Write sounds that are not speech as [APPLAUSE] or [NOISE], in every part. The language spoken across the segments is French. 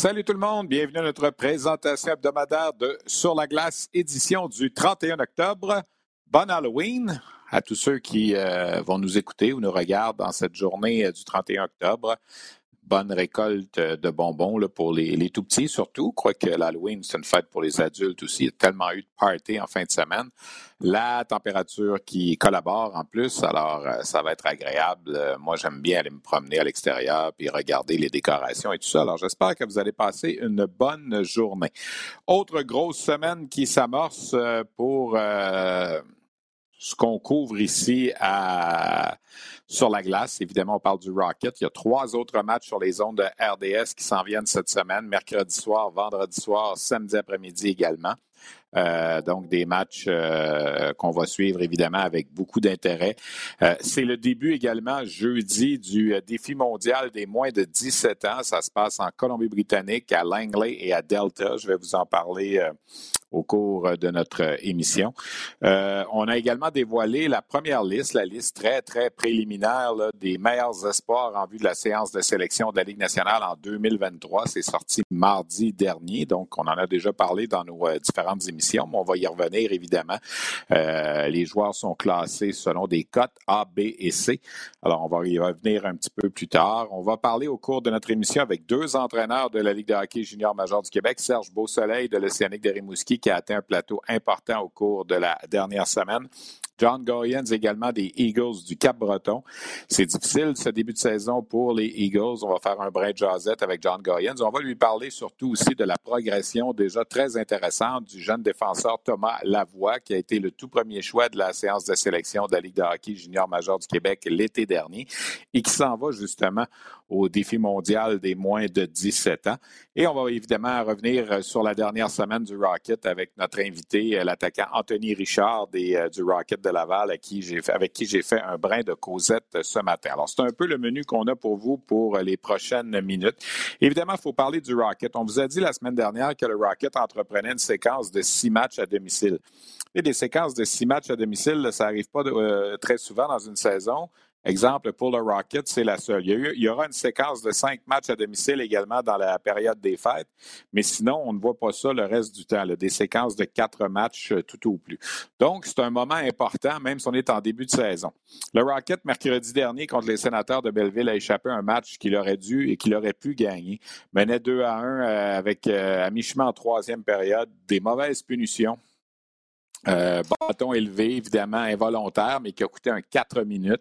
Salut tout le monde, bienvenue à notre présentation hebdomadaire de Sur la glace, édition du 31 octobre. Bon Halloween à tous ceux qui euh, vont nous écouter ou nous regardent dans cette journée euh, du 31 octobre bonne récolte de bonbons là, pour les, les tout petits surtout. Quoique l'Halloween, c'est une fête pour les adultes aussi. Il y a tellement eu de party en fin de semaine. La température qui collabore en plus, alors euh, ça va être agréable. Euh, moi, j'aime bien aller me promener à l'extérieur puis regarder les décorations et tout ça. Alors j'espère que vous allez passer une bonne journée. Autre grosse semaine qui s'amorce euh, pour ce qu'on couvre ici à, sur la glace. Évidemment, on parle du Rocket. Il y a trois autres matchs sur les ondes de RDS qui s'en viennent cette semaine, mercredi soir, vendredi soir, samedi après-midi également. Euh, donc, des matchs euh, qu'on va suivre évidemment avec beaucoup d'intérêt. Euh, c'est le début également jeudi du défi mondial des moins de 17 ans. Ça se passe en Colombie-Britannique, à Langley et à Delta. Je vais vous en parler au cours de notre émission. on a également dévoilé la première liste, la liste très, très préliminaire des meilleurs espoirs en vue de la séance de sélection de la Ligue nationale en 2023. C'est sorti mardi dernier, donc on en a déjà parlé dans nos différentes émissions mais on va y revenir évidemment. Euh, les joueurs sont classés selon des cotes A, B et C. Alors, on va y revenir un petit peu plus tard. On va parler au cours de notre émission avec deux entraîneurs de la Ligue de hockey junior major du Québec, Serge Beausoleil de l'Océanique de Rimouski, qui a atteint un plateau important au cours de la dernière semaine. John Goyens également des Eagles du Cap-Breton. C'est difficile ce début de saison pour les Eagles. On va faire un brin de jasette avec John Goyens. On va lui parler surtout aussi de la progression déjà très intéressante du jeune défenseur Thomas Lavoie, qui a été le tout premier choix de la séance de sélection de la Ligue de hockey junior major du Québec l'été dernier et qui s'en va justement au défi mondial des moins de 17 ans. Et on va évidemment revenir sur la dernière semaine du Rocket avec notre invité, l'attaquant Anthony Richard euh, du Rocket de Laval, avec qui j'ai fait un brin de causette ce matin. Alors, c'est un peu le menu qu'on a pour vous pour les prochaines minutes. Évidemment, il faut parler du Rocket. On vous a dit la semaine dernière que le Rocket entreprenait une séquence de six matchs à domicile. Et des séquences de six matchs à domicile, ça n'arrive pas euh, très souvent dans une saison. Exemple, pour le Rocket, c'est la seule. Il y, aura une séquence de cinq matchs à domicile également dans la période des fêtes, mais sinon, on ne voit pas ça le reste du temps, des séquences de quatre matchs euh, tout au plus. Donc, c'est un moment important, même si on est en début de saison. Le Rocket, mercredi dernier, contre les sénateurs de Belleville, a échappé à un match qu'il aurait dû et qu'il aurait pu gagner. Menait 2 à 1 euh, avec euh, à mi-chemin en troisième période, des mauvaises punitions euh, bâton élevé, évidemment involontaire, mais qui a coûté un 4 minutes.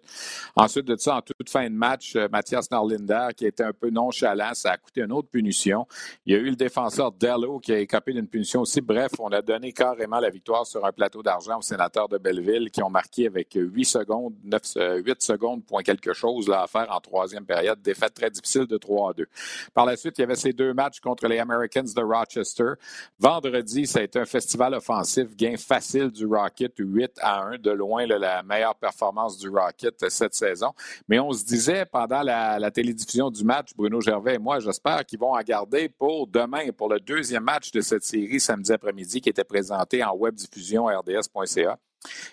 Ensuite de ça, en toute fin de match, euh, Mathias Narlinder, qui était un peu nonchalant, ça a coûté une autre punition. Il y a eu le défenseur Dello qui a écopé d'une punition aussi. Bref, on a donné carrément la victoire sur un plateau d'argent aux sénateurs de Belleville qui ont marqué avec 8 secondes, 9, 8 euh, secondes, point quelque chose là, à faire en troisième période. Défaite très difficile de 3 à 2. Par la suite, il y avait ces deux matchs contre les Americans de Rochester. Vendredi, ça a été un festival offensif, gain facile du Rocket, 8 à 1, de loin la meilleure performance du Rocket cette saison. Mais on se disait pendant la, télédiffusion du match, Bruno Gervais et moi, j'espère qu'ils vont en garder pour demain, pour le deuxième match de cette série samedi après-midi qui était présenté en web diffusion rds.ca.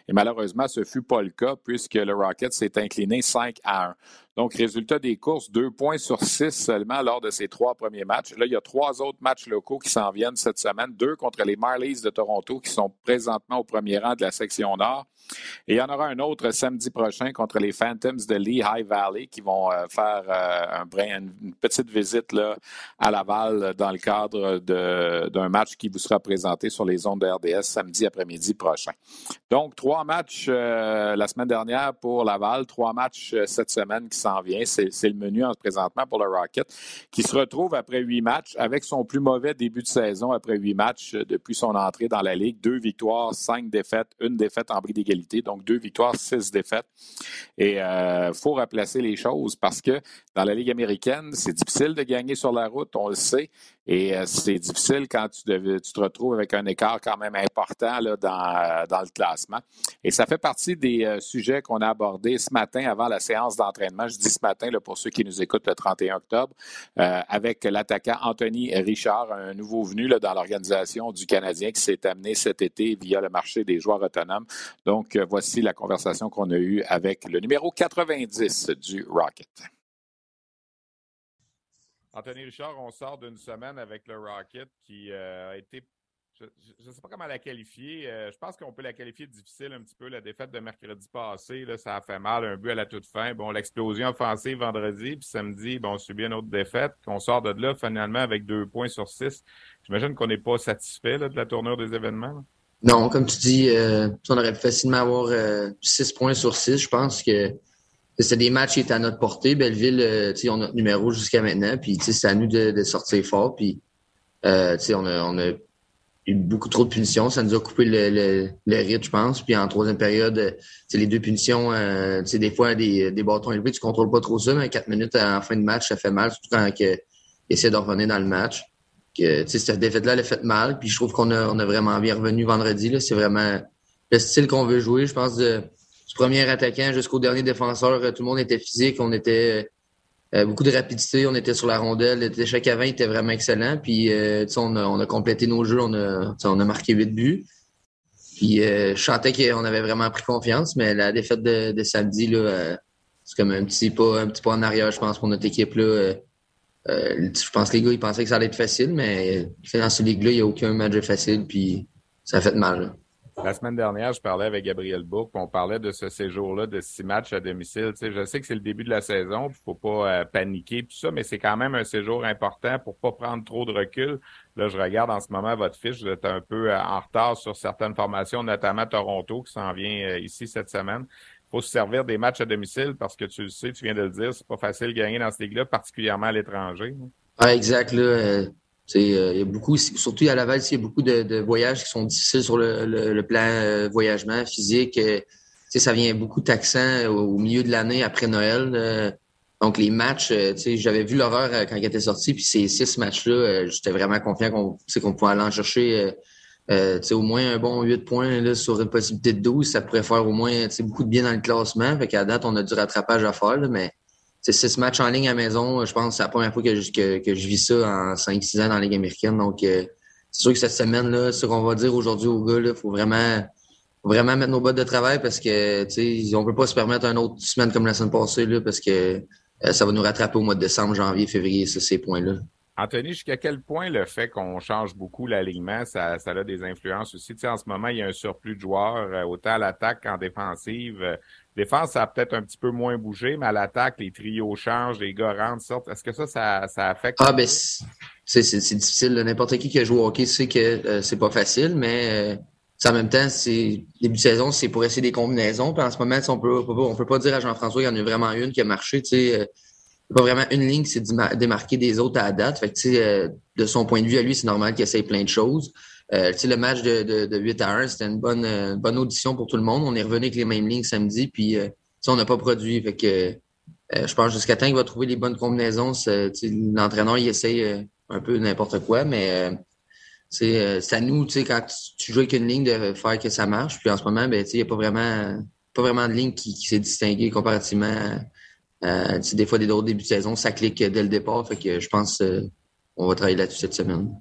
Et malheureusement, ce fut pas le cas puisque le Rocket s'est incliné 5 à 1. Donc, résultat des courses, deux points sur six seulement lors de ces trois premiers matchs. Là, il y a trois autres matchs locaux qui s'en viennent cette semaine. Deux contre les Marlies de Toronto qui sont présentement au premier rang de la section nord. Et il y en aura un autre samedi prochain contre les Phantoms de Lehigh Valley qui vont euh, faire euh, un une petite visite là, à Laval dans le cadre d'un match qui vous sera présenté sur les ondes de RDS samedi après-midi prochain. Donc, trois matchs euh, la semaine dernière pour Laval, trois matchs cette semaine qui vient. C'est le menu en présentement pour le Rocket qui se retrouve après huit matchs avec son plus mauvais début de saison après huit matchs depuis son entrée dans la Ligue. Deux victoires, cinq défaites, une défaite en bris d'égalité donc deux victoires, six défaites. Et il euh, faut replacer les choses parce que dans la Ligue américaine, c'est difficile de gagner sur la route, on le sait. Et euh, c'est difficile quand tu, te retrouves avec un écart quand même important dans, dans, le classement. Et ça fait partie des euh, sujets qu'on a abordés ce matin avant la séance d'entraînement. Je ce matin pour ceux qui nous écoutent le 31 octobre, avec l'attaquant Anthony Richard, un nouveau venu dans l'organisation du Canadien qui s'est amené cet été via le marché des joueurs autonomes. Donc, donc, euh, voici la conversation qu'on a eue avec le numéro 90 du Rocket. Anthony Richard, on sort d'une semaine avec le Rocket qui euh, a été je ne sais pas comment la qualifier. Euh, je pense qu'on peut la qualifier difficile un petit peu. La défaite de mercredi passé, ça a fait mal. Un but à la toute fin. Bon, l'explosion offensive vendredi, puis samedi, bon, on subit une autre défaite. On sort de là finalement avec deux points sur six. J'imagine qu'on n'est pas satisfait de la tournure des événements. Non, comme tu dis, euh, on aurait pu facilement avoir euh, 6 points sur 6. Je pense que c'était des matchs qui étaient à notre portée. Belleville, on a notre numéro jusqu'à maintenant. Puis c'est à nous de, de, sortir fort. Puis on, a, on a eu beaucoup trop de punitions. Ça nous a coupé le, le, le rythme, je pense. Puis en troisième période, les deux punitions, euh, des fois des, des bâtons élevés, tu contrôles pas trop ça, mais 4 minutes en fin de match, ça fait mal, surtout quand il essaie de revenir dans le match que cette défaite-là, elle fait mal. Puis je trouve qu'on a, on a vraiment bien revenu vendredi. C'est vraiment le style qu'on veut jouer. Je pense de, du premier attaquant jusqu'au dernier défenseur, tout le monde était physique. On était euh, beaucoup de rapidité. On était sur la rondelle. Chaque avant était vraiment excellent. Puis euh, on, a, on a complété nos jeux. On a, on a marqué huit buts. Puis euh, je sentais qu'on avait vraiment pris confiance, mais la défaite de, samedi, là, c'est comme un petit pas, un petit pas en arrière, je pense, pour notre équipe. Là. Euh, je pense que les gars, ils pensaient que ça allait être facile, mais dans ce ligue-là, il n'y a aucun match facile, puis ça a fait mal. La semaine dernière, je parlais avec Gabriel Bourque, on parlait de ce séjour-là de six matchs à domicile. Tu sais, je sais que c'est le début de la saison, il faut pas euh, paniquer, tout ça, mais c'est quand même un séjour important pour pas prendre trop de recul. Là, je regarde en ce moment votre fiche, vous êtes un peu euh, en retard sur certaines formations, notamment Toronto, qui s'en vient ici cette semaine faut se servir des matchs à domicile parce que tu le sais, tu viens de le dire, c'est pas facile de gagner dans cette ligue-là, particulièrement à l'étranger. Ah, exact. Là, euh, euh, il y a beaucoup, surtout à Laval, il y a beaucoup de, voyages qui sont difficiles sur le, plan euh, voyagement physique. ça vient beaucoup taxant au, milieu de l'année après Noël. donc les matchs, j'avais vu l'horreur quand il était sorti, puis ces six matchs-là, j'étais vraiment confiant qu'on qu'on pouvait aller en chercher euh, au moins un bon 8 points là, sur une possibilité de 12, ça pourrait faire au moins beaucoup de bien dans le classement. Fait qu'à date, on a du rattrapage à faire, là, mais six matchs en ligne à maison, je pense que c'est la première fois que je, que, que je vis ça en 5-6 ans dans la Ligue américaine. Donc euh, c'est sûr que cette semaine-là, ce qu'on va dire aujourd'hui aux gars, il faut vraiment vraiment mettre nos bottes de travail parce que on peut pas se permettre une autre semaine comme la semaine passée là, parce que euh, ça va nous rattraper au mois de décembre, janvier, février, ces points-là. Anthony, jusqu'à quel point le fait qu'on change beaucoup l'alignement, ça, ça a des influences aussi? Tu sais, en ce moment, il y a un surplus de joueurs, euh, autant à l'attaque qu'en défensive. Euh, défense, ça a peut-être un petit peu moins bougé, mais à l'attaque, les trios changent, les gars rentrent, sortent. Est-ce que ça, ça, ça affecte? Ah, ben, c'est difficile. N'importe qui qui a joué au hockey sait que euh, c'est pas facile, mais en même temps, c'est début de saison, c'est pour essayer des combinaisons. Puis en ce moment, on peut, on peut pas dire à Jean-François qu'il y en a vraiment une qui a marché. Tu sais, pas vraiment une ligne qui s'est démarquée des autres à la date. Fait que, euh, de son point de vue à lui, c'est normal qu'il essaye plein de choses. Euh, le match de, de, de 8 à 1, c'était une bonne, euh, bonne audition pour tout le monde. On est revenu avec les mêmes lignes samedi, puis euh, on n'a pas produit. Fait que je pense jusqu'à temps qu'il va trouver les bonnes combinaisons. L'entraîneur, il essaye un peu n'importe quoi, mais c'est à nous, quand tu, joues avec une ligne, de faire que ça marche. Puis en ce moment, ben, il n'y a pas vraiment pas vraiment de ligne qui, qui s'est distinguée comparativement euh, des fois, des autres débuts de saison, ça clique dès le départ. Fait que je pense qu'on va travailler là-dessus cette semaine.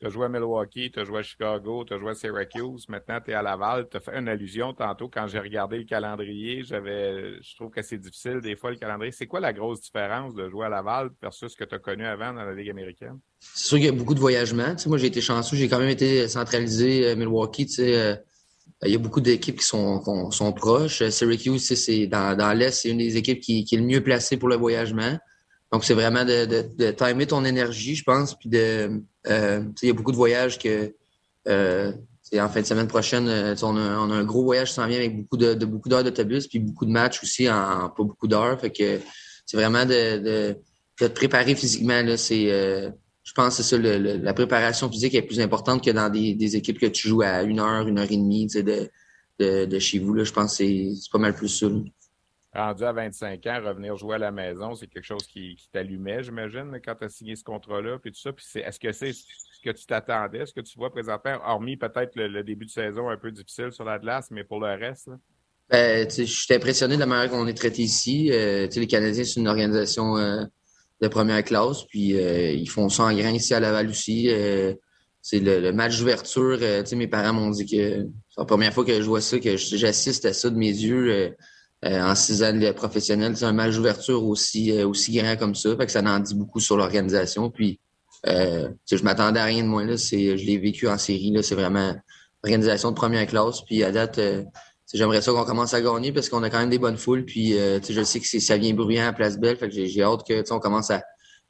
Tu as joué à Milwaukee, tu as joué à Chicago, tu as joué à Syracuse, maintenant tu es à Laval. Tu as fait une allusion tantôt quand j'ai regardé le calendrier. J'avais, je trouve que c'est difficile des fois le calendrier. C'est quoi la grosse différence de jouer à Laval versus ce que tu as connu avant dans la Ligue américaine? C'est sûr qu'il y a beaucoup de voyagements. Moi, j'ai été chanceux, j'ai quand même été centralisé à Milwaukee. Euh, il y a beaucoup d'équipes qui sont, sont proches. Syracuse, c'est dans, dans l'Est, c'est une des équipes qui, qui, est le mieux placée pour le voyagement. Donc, c'est vraiment de, de, de timer ton énergie, je pense. Puis de, euh, il y a beaucoup de voyages que euh, en fin de semaine prochaine, euh, on a, on a, un gros voyage qui s'en vient avec beaucoup de, de beaucoup d'heures d'autobus, puis beaucoup de matchs aussi en, pas beaucoup d'heures. Fait que c'est vraiment de, de, de, te préparer physiquement. Là, c'est, euh, je pense que c'est ça, le, la préparation physique est plus importante que dans des, des, équipes que tu joues à une heure, une heure et demie de, de, de chez vous. Là. Je pense que c'est, pas mal plus ça rendu à 25 ans, revenir jouer à la maison, c'est quelque chose qui, qui t'allumait, j'imagine, quand tu as signé ce contrat-là, puis tout ça. Puis est-ce que c'est ce que tu t'attendais, ce que tu vois présentement, hormis peut-être le, début de saison un peu difficile sur la glace, mais pour le reste? Là? Ben, je suis impressionné de la manière qu'on est traité ici. Euh, les Canadiens, c'est une organisation euh, de première classe, puis euh, ils font ça en grain ici à Laval aussi. Euh, c'est le, match d'ouverture. mes parents m'ont dit que c'est la première fois que je vois ça, que j'assiste à ça de mes yeux euh, en six ans professionnels. C'est un match d'ouverture aussi, euh, aussi grand comme ça. Fait que ça en dit beaucoup sur l'organisation. Puis euh, je m'attendais à rien de moins. Là. C'est, je l'ai vécu en série. Là. C'est vraiment organisation de première classe. Puis à date, euh, j'aimerais ça qu'on commence à gagner parce qu'on a quand même des bonnes foules. Puis je sais que ça vient bruyant à Place Belle. Fait que j'ai, hâte que on commence à,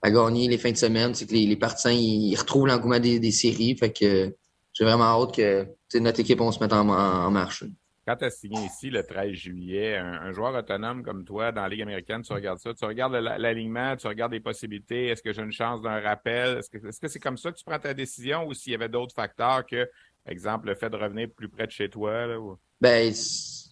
gagner les fins de semaine. C'est que les, partisans ils, retrouvent l'engouement des, séries. Fait que j'ai vraiment hâte que notre équipe on se mette en, marche quand tu as signé ici le 13 juillet, un, joueur autonome comme toi dans la Ligue américaine, tu regardes ça, tu regardes l'alignement, tu regardes les possibilités, est-ce que j'ai une chance d'un rappel? Est-ce que c'est -ce c'est comme ça que tu prends ta décision ou s'il y avait d'autres facteurs que, exemple, le fait de revenir plus près de chez toi? Là, Ben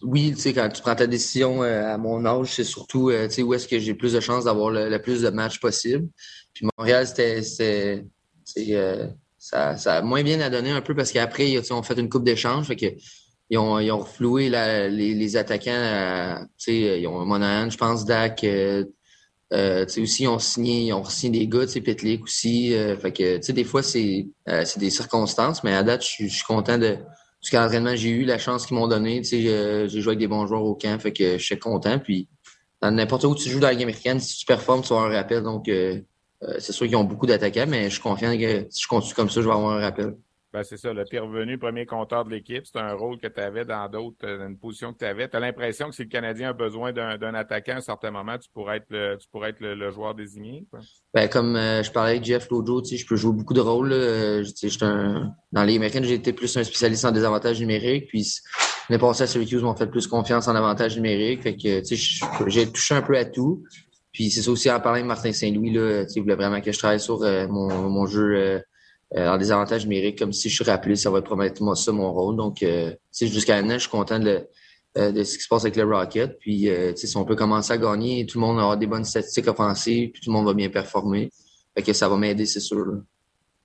oui, tu sais, quand tu prends ta décision euh, à mon âge, c'est surtout euh, tu sais, où est-ce que j'ai plus de chances d'avoir le, plus de matchs possible. Puis Montréal, c'était euh, ça, ça a moins bien à donner un peu parce qu'après, on fait une coupe d'échange. Fait que ils ont, ils ont refloué la, les, les, attaquants. Euh, ils ont Monahan, je pense, Dak. Euh, euh, aussi, ils ont signé, ils ont signé des gars, Petlik aussi. Euh, fait que, tu sais, des fois, c'est c'est des circonstances, mais à date, je suis content de ce qu'entraînement j'ai eu, la chance qu'ils m'ont donné. Tu sais, j'ai joué avec des bons joueurs au camp, fait que je suis content. Puis, dans n'importe où tu joues dans la Ligue américaine, si tu performes, tu vas avoir un rappel. Donc, c'est sûr qu'ils ont beaucoup d'attaquants, mais je suis confiant que si je continue comme ça, je vais avoir un rappel. Ben, c'est ça, le es revenu premier compteur de l'équipe. C'est un rôle que tu avais dans d'autres, euh, une position que tu avais. Tu as l'impression que si le Canadien a besoin d'un attaquant à un certain moment, tu pourrais être le, joueur désigné? Ben, comme euh, je parlais avec Jeff l'autre je peux jouer beaucoup de rôles. Euh, dans les Américaines, j'ai été plus un spécialiste en désavantages numériques. Puis les passé à Syracuse m'ont fait plus confiance en avantages numériques. Fait que j'ai touché un peu à tout. Puis c'est ça aussi en parlant avec Martin Saint-Louis, là, il voulait vraiment que je travaille sur mon, jeu en désavantage numérique, comme si je suis rappelé, ça va promettre moi ça mon rôle. Donc, euh, jusqu'à maintenant, je suis content de, euh, de ce qui se passe avec le Rocket. Puis, euh, si on peut commencer à gagner, tout le monde aura des bonnes statistiques offensives, puis tout le monde va bien performer. Fait que ça va m'aider, c'est sûr.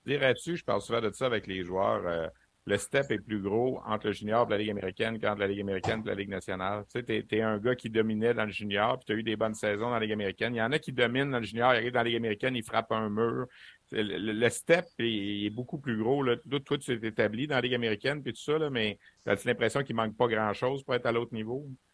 Dirais-tu, je parle souvent de ça avec les joueurs, euh, le step est plus gros entre le junior et la Ligue américaine qu'entre la Ligue américaine et la Ligue nationale. Tu sais, t'es, es un gars qui dominait dans le junior, puis tu as eu des bonnes saisons dans la Ligue américaine. Il y en a qui dominent dans le junior, ils arrivent dans la Ligue américaine, ils frappent un mur. Le, step est, beaucoup plus gros. Là. Toi, t'es établi dans la Ligue américaine, puis tout ça, mais as l'impression qu'il manque pas grand-chose pour être à l'autre niveau?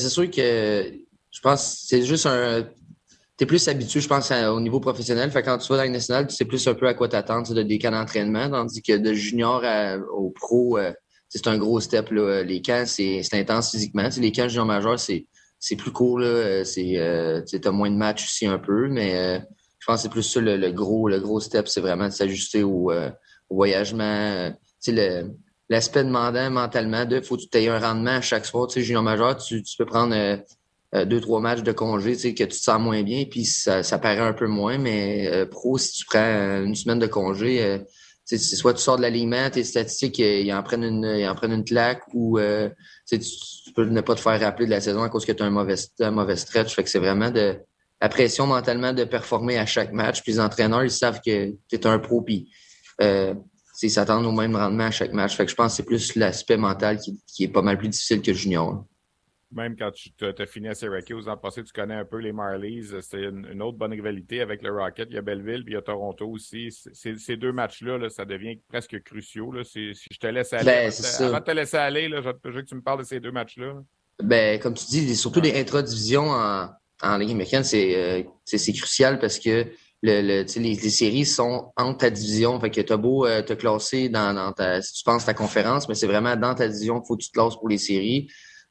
C'est sûr que je pense c'est juste un. T'es plus habitué, je pense, au niveau professionnel. Fait quand tu vas dans la nationale, tu sais plus un peu à quoi t'attendre de des cas d'entraînement, tandis que de junior au pro, euh, c'est un gros step. Les camps, c'est intense physiquement. les camps junior majeur, c'est plus court euh, euh, t'as moins de matchs aussi un peu mais euh, je pense que c'est plus ça le, gros le gros step c'est vraiment de s'ajuster au, au, voyagement tu sais l'aspect demandant mentalement de faut que tu aies un rendement à chaque soir tu sais junior majeur tu, tu peux prendre deux trois matchs de congé tu sais que tu te sens moins bien puis ça, ça paraît un peu moins mais pro si tu prends une semaine de congé soit tu sors de l'alignement, tes statistiques, ils en prennent une, ils en prennent une claque ou tu, tu, peux ne pas te faire rappeler de la saison à cause que tu as un mauvais, un mauvais stretch. Fait que c'est vraiment de la pression mentalement de performer à chaque match. Puis les entraîneurs, ils savent que tu es un pro, puis euh, ils s'attendent au même rendement à chaque match. Fait que je pense que c'est plus l'aspect mental qui, qui, est pas mal plus difficile que le junior. Même quand tu as fini à Syracuse en passé, tu connais un peu les Marlies. C'est une, autre bonne rivalité avec le Rocket. Il y a Belleville, puis il y a Toronto aussi. ces deux matchs-là, là, ça devient presque cruciaux. Là. Si je te laisse aller, ben, avant, de te laisser aller, là, je veux que tu me parles de ces deux matchs-là. Ben, comme tu dis, surtout les intra-divisions en, en Ligue américaine, euh, c'est crucial parce que le, le les, les, séries sont entre ta division. Fait que t'as beau euh, te classer dans, dans ta, si tu penses ta conférence, mais c'est vraiment dans ta division qu'il faut que tu te classes pour les séries.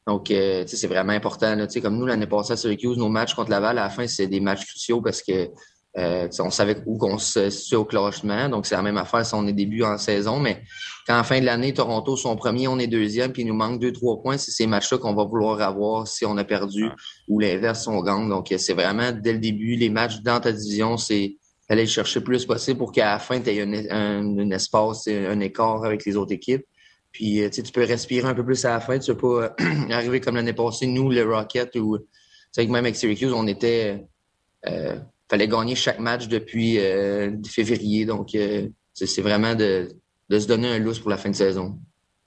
Donc, euh, c'est vraiment important. Là, comme nous, l'année passée à Syracuse, nos matchs contre Laval, à la fin, c'est des matchs cruciaux parce que euh, on savait où qu'on se situe au classement. Donc, c'est la même affaire si on est début en saison. Mais quand en fin de l'année, Toronto sont premiers, on est deuxième, puis il nous manque deux, trois points, c'est ces matchs-là qu'on va vouloir avoir si on a perdu ou l'inverse si on gagne. Donc, c'est vraiment dès le début, les matchs dans ta division, c'est aller chercher le plus possible pour qu'à la fin, tu aies un, un, espace, un écart avec les autres équipes. Puis, euh, tu peux respirer un peu plus à la fin. Tu ne pas [CLEARS THROAT] arriver comme l'année passée, nous, le Rocket, ou même avec Syracuse, on était. Euh, fallait gagner chaque match depuis euh, février. Donc, c'est vraiment de, de, se donner un lousse pour la fin de saison.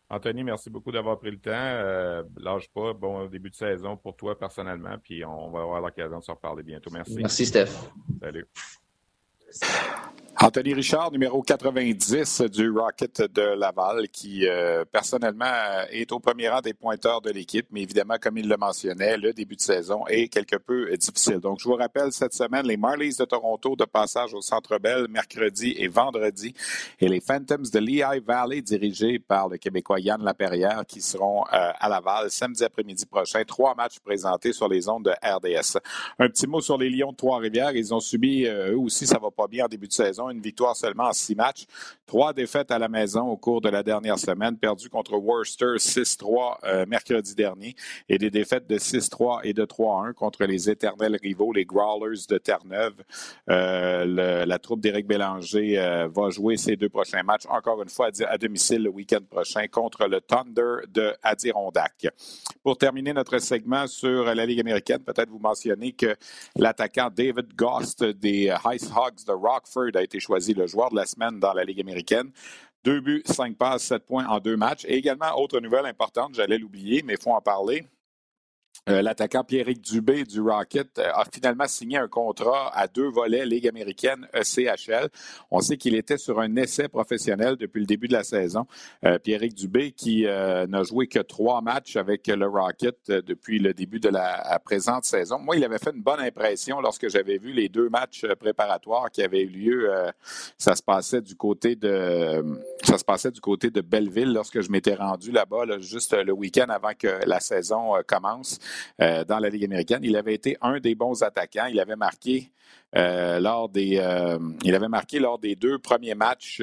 Anthony, merci beaucoup d'avoir pris le temps. lâche pas. Bon début de saison pour toi personnellement. Puis on va avoir l'occasion de se reparler bientôt. Merci. Merci, Steph. Salut. Anthony Richard, numéro 90 du Rocket de Laval, qui euh, personnellement est au premier rang des pointeurs de l'équipe, mais évidemment, comme il le mentionnait, le début de saison est quelque peu difficile. Donc, je vous rappelle, cette semaine, les Marlies de Toronto de passage au Centre Bell mercredi et vendredi, et les Phantoms de Lehigh Valley, dirigés par le Québécois Yann Laperrière, qui seront euh, à Laval samedi après-midi prochain. Trois matchs présentés sur les ondes de RDS. Un petit mot sur les Lions de Trois-Rivières. Ils ont subi, euh, eux aussi, ça va pas bien en début de saison une victoire seulement en six matchs. Trois défaites à la maison au cours de la dernière semaine, perdues contre Worcester 6-3 euh, mercredi dernier et des défaites de 6-3 et de 3-1 contre les éternels rivaux, les Growlers de Terre-Neuve. Euh, la troupe d'Éric Bélanger euh, va jouer ses deux prochains matchs, encore une fois à, domicile le week-end prochain contre le Thunder de Adirondack. Pour terminer notre segment sur la Ligue américaine, peut-être vous mentionner que l'attaquant David Gost des Ice Hogs de Rockford a été choisi le joueur de la semaine dans la Ligue américaine. Deux buts, cinq passes, sept points en deux matchs. Et également, autre nouvelle importante, j'allais l'oublier, mais il faut en parler. Euh, l'attaquant Pierrick Dubé du Rocket euh, a finalement signé un contrat à deux volets Ligue américaine ECHL. On sait qu'il était sur un essai professionnel depuis le début de la saison. Euh, Pierrick Dubé qui n'a joué que trois matchs avec le Rocket depuis le début de la présente saison. Moi, il avait fait une bonne impression lorsque j'avais vu les deux matchs préparatoires qui avaient eu lieu. ça se passait du côté de ça se passait du côté de Belleville lorsque je m'étais rendu là-bas juste le week-end avant que la saison commence. Euh, dans la Ligue américaine. Il avait été un des bons attaquants. Il avait marqué euh, lors des, euh, il avait marqué lors des deux premiers matchs,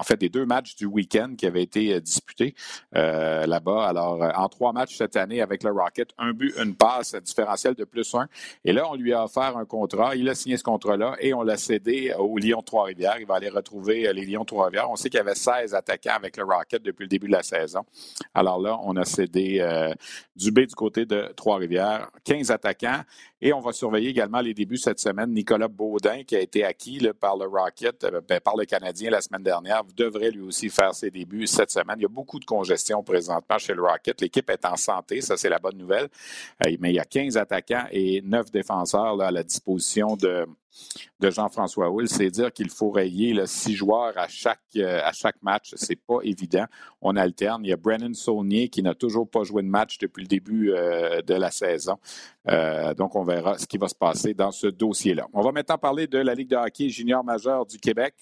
en fait, des deux matchs du week-end qui avaient été euh, disputés euh, là-bas. Alors, euh, en trois matchs cette année avec le Rocket, un but, une passe, différentiel de plus un. Et là, on lui a offert un contrat. Il a signé ce contrat-là et on l'a cédé au Lyon Trois-Rivières. Il va aller retrouver les Lions Trois-Rivières. On sait qu'il y avait 16 attaquants avec le Rocket depuis le début de la saison. Alors là, on a cédé Dubé du côté de Trois-Rivières, 15 attaquants. Et on va surveiller également les débuts cette semaine. Nicolas Baudin, qui a été acquis par le Rocket, ben, par le Canadien la semaine dernière, devrait lui aussi faire ses débuts cette semaine. Il y a beaucoup de congestion présentement chez le Rocket. L'équipe est en santé, ça c'est la bonne nouvelle. Euh, mais il y a 15 attaquants et 9 défenseurs à la disposition de, de Jean-François Will, c'est dire qu'il faut rayer six joueurs à chaque, euh, à chaque match. C'est pas évident. On alterne. Il y a Brennan Saunier qui n'a toujours pas joué de match depuis le début euh, de la saison. donc, on verra ce qui va se passer dans ce dossier-là. On va maintenant parler de la Ligue de hockey junior majeur du Québec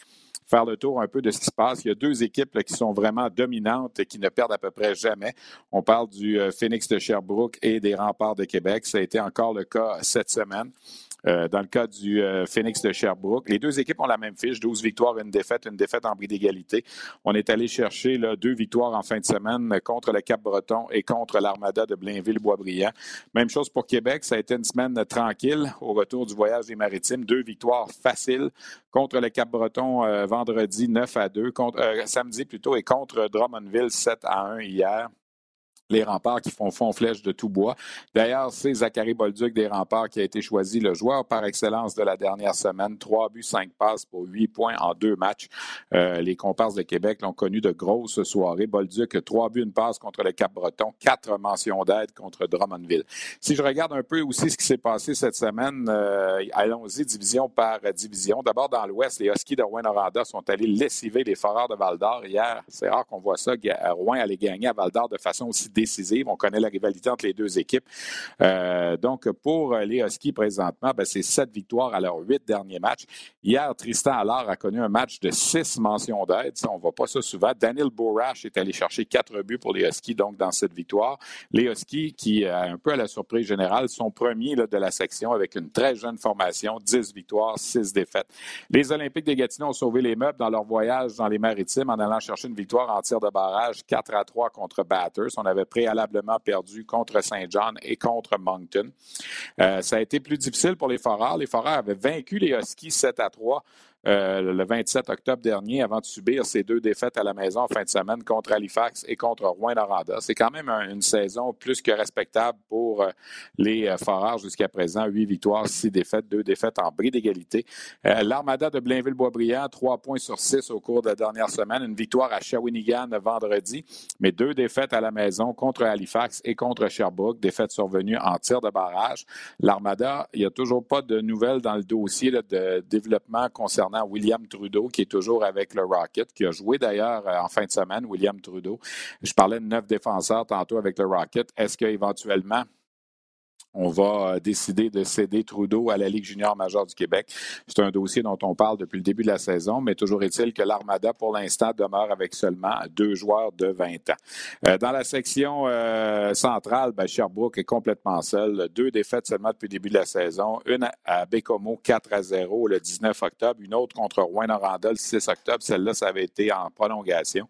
faire le tour un peu de ce qui se passe. Il y a deux équipes qui sont vraiment dominantes et qui ne perdent à peu près jamais. On parle du euh, Phoenix de Sherbrooke et des Remparts de Québec. Ça a été encore le cas cette semaine. Euh, dans le cas du euh, Phoenix de Sherbrooke. Les deux équipes ont la même fiche, 12 victoires, une défaite, une défaite en bris d'égalité. On est allé chercher deux victoires en fin de semaine contre le Cap-Breton et contre l'Armada de Blainville-Boisbriand. Même chose pour Québec, ça a été une semaine tranquille au retour du voyage des maritimes. Deux victoires faciles contre le Cap-Breton euh, vendredi 9 à 2, contre, samedi plutôt, et contre Drummondville 7 à 1 hier les remparts qui font fond flèche de tout bois. D'ailleurs, c'est Zachary Bolduc des remparts qui a été choisi le joueur par excellence de la dernière semaine. Trois buts, cinq passes pour huit points en deux matchs. Euh, les comparses de Québec l'ont connu de grosses soirées. Bolduc, trois buts, une passe contre le Cap-Breton, quatre mentions d'aide contre Drummondville. Si je regarde un peu aussi ce qui s'est passé cette semaine, euh, allons-y division par division. D'abord, dans l'Ouest, les Huskies de Rouen-Noranda sont allés lessiver les Foreurs de Val-d'Or hier. C'est rare qu'on voit ça. Rouen allait gagner à Val-d'Or de façon aussi On connaît la rivalité entre les deux équipes. Euh, donc, pour les Huskies présentement, ben, c'est sept victoires à leurs huit derniers matchs. Hier, Tristan Allard a connu un match de six mentions d'aide. on ne voit pas ça souvent. Daniel Borash est allé chercher quatre buts pour les Huskies, donc, dans cette victoire. Les Huskies, qui, euh, un peu à la surprise générale, sont premiers de la section avec une très jeune formation, 10 victoires, 6 défaites. Les Olympiques de Gatineau ont sauvé les meubles dans leur voyage dans les maritimes en allant chercher une victoire en tir de barrage 4 à 3 contre Batters. On avait préalablement perdu contre Saint John et contre Moncton. Euh, ça a été plus difficile pour les Foreurs. Les Foreurs avaient vaincu les Huskies 7 à 3 euh, le 27 octobre dernier avant de subir ces deux défaites à la maison en fin de semaine contre Halifax et contre Rouen-Noranda. C'est quand même une saison plus que respectable pour euh, les euh, Foreurs jusqu'à présent. Huit victoires, six défaites, deux défaites en bris d'égalité. L'Armada de Blainville-Boisbriand, trois points sur six au cours de la dernière semaine. Une victoire à Shawinigan vendredi, mais deux défaites à la maison contre Halifax et contre Sherbrooke. Défaites survenues en tir de barrage. L'Armada, il n'y a toujours pas de nouvelles dans le dossier de développement concernant William Trudeau, qui est toujours avec le Rocket, qui a joué d'ailleurs euh, en fin de semaine, William Trudeau. Je parlais de neuf défenseurs tantôt avec le Rocket. Est-ce qu'éventuellement, on va euh, décider de céder Trudeau à la Ligue junior majeure du Québec. C'est un dossier dont on parle depuis le début de la saison, mais toujours est-il que l'Armada, pour l'instant, demeure avec seulement deux joueurs de 20 ans. Euh, dans la section euh, centrale, ben, Sherbrooke est complètement seul. Deux défaites seulement depuis le début de la saison. Une à Bécomo, 4 à 0 le 19 octobre. Une autre contre Rouen-Noranda le 6 octobre. Celle-là, ça avait été en prolongation.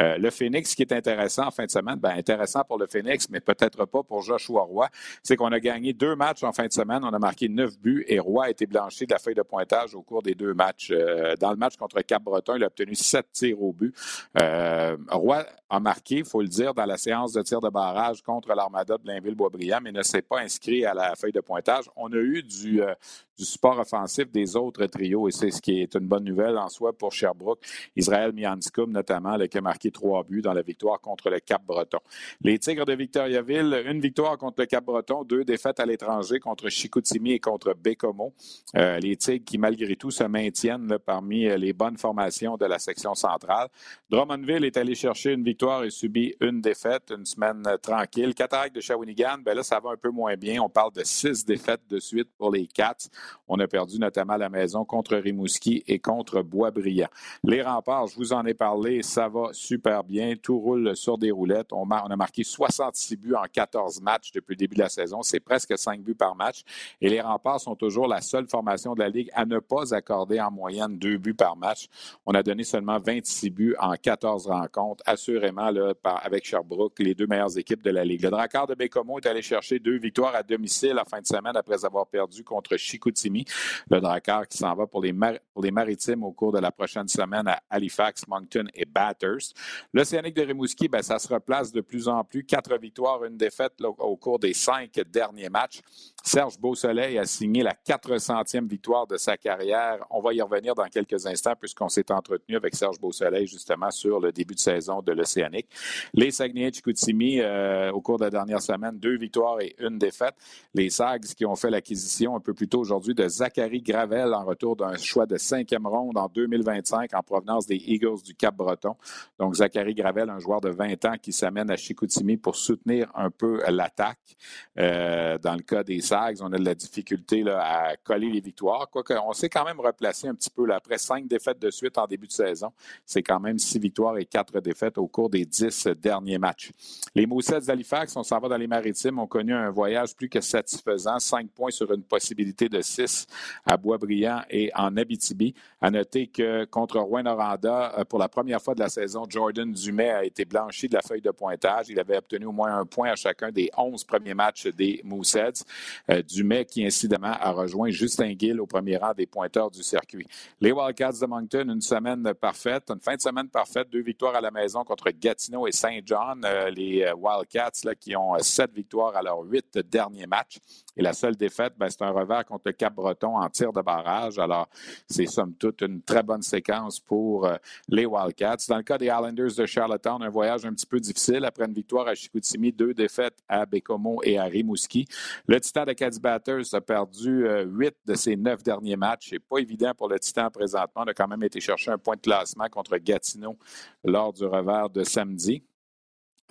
le Phoenix, ce qui est intéressant en fin de semaine, ben, intéressant pour le Phoenix, mais peut-être pas pour Joshua Roy, c'est qu'on a gagné deux matchs en fin de semaine. On a marqué neuf buts et Roy a été blanchi de la feuille de pointage au cours des deux matchs. Euh, dans le match contre Cap-Breton, il a obtenu sept tirs au but. Euh, Roy a marqué, il faut le dire, dans la séance de tir de barrage contre l'Armada de Blainville-Boisbriand, mais ne s'est pas inscrit à la feuille de pointage. On a eu du, euh, du support offensif des autres trios et c'est ce qui est une bonne nouvelle en soi pour Sherbrooke. Israël Mianskum, notamment, qui a marqué trois buts dans la victoire contre le Cap-Breton. Les Tigres de Victoriaville, une victoire contre le Cap-Breton, deux défaites à l'étranger contre Chicoutimi et contre Bécomo. Euh, les Tigres qui, malgré tout, se maintiennent parmi les bonnes formations de la section centrale. Drummondville est allé chercher une victoire et subit une défaite, une semaine tranquille. Cataract de Shawinigan, ben là, ça va un peu moins bien. On parle de six défaites de suite pour les Cats. On a perdu notamment la maison contre Rimouski et contre Boisbriand. Les remparts, je vous en ai parlé, ça va super bien. Tout roule sur des roulettes. On, a marqué 66 buts en 14 matchs depuis le début de la saison. C'est presque 5 buts par match. Et les remparts sont toujours la seule formation de la Ligue à ne pas accorder en moyenne 2 buts par match. On a donné seulement 26 buts en 14 rencontres. Assurément, avec Sherbrooke, les deux meilleures équipes de la Ligue. Le Dracard de Bécomo est allé chercher deux victoires à domicile en fin de semaine après avoir perdu contre Le Drakkar qui s'en va pour les, maritimes au cours de la prochaine semaine à Halifax, Moncton et Bathurst. L'Océanique de Rimouski, ben, ça se replace de plus en plus. Quatre victoires, une défaite au cours des cinq derniers matchs. Serge Beausoleil a signé la 400e victoire de sa carrière. On va y revenir dans quelques instants puisqu'on s'est entretenu avec Serge Beausoleil justement sur le début de saison de l'Océanique. Les Saguenay-Chicoutimi, euh, au cours de la dernière semaine, deux victoires et une défaite. Les Sags qui ont fait l'acquisition un peu plus tôt aujourd'hui de Zachary Gravel en retour d'un choix de cinquième ronde en 2025 en provenance des Eagles du Cap-Breton. Donc Zachary Gravel, un joueur de 20 ans qui s'amène à Chicoutimi pour soutenir un peu l'attaque. Euh, dans le cas des on a de la difficulté à coller les victoires. On s'est quand même replacé un petit peu. après cinq défaites de suite en début de saison, c'est quand même six victoires et quatre défaites au cours des dix derniers matchs. Les Moussets d'Halifax, on s'en va dans les maritimes, ont connu un voyage plus que satisfaisant. Cinq points sur une possibilité de six à Boisbriand et en Abitibi. À noter que contre Rouen-Noranda, euh, pour la première fois de la saison, Jordan Dumais a été blanchi de la feuille de pointage. Il avait obtenu au moins un point à chacun des onze premiers matchs des Moussets. Dumais qui, incidemment, a rejoint Justin Gill au premier rang des pointeurs du circuit. Les Wildcats de Moncton, une semaine parfaite, une fin de semaine parfaite, deux victoires à la maison contre Gatineau et Saint John. les Wildcats là, qui ont sept victoires à leurs huit derniers matchs. Et la seule défaite, ben, c'est un revers contre le Cap-Breton en tir de barrage. Alors, c'est somme toute une très bonne séquence pour euh, les Wildcats. Dans le cas des Islanders de Charlottetown, un voyage un petit peu difficile après une victoire à Chicoutimi, deux défaites à Bécomo et à Rimouski. Le Titan de Caddy Batters a perdu euh, huit de ses neuf derniers matchs. C'est pas évident pour le Titan présentement. On a quand même été chercher un point de classement contre Gatineau lors du revers de samedi.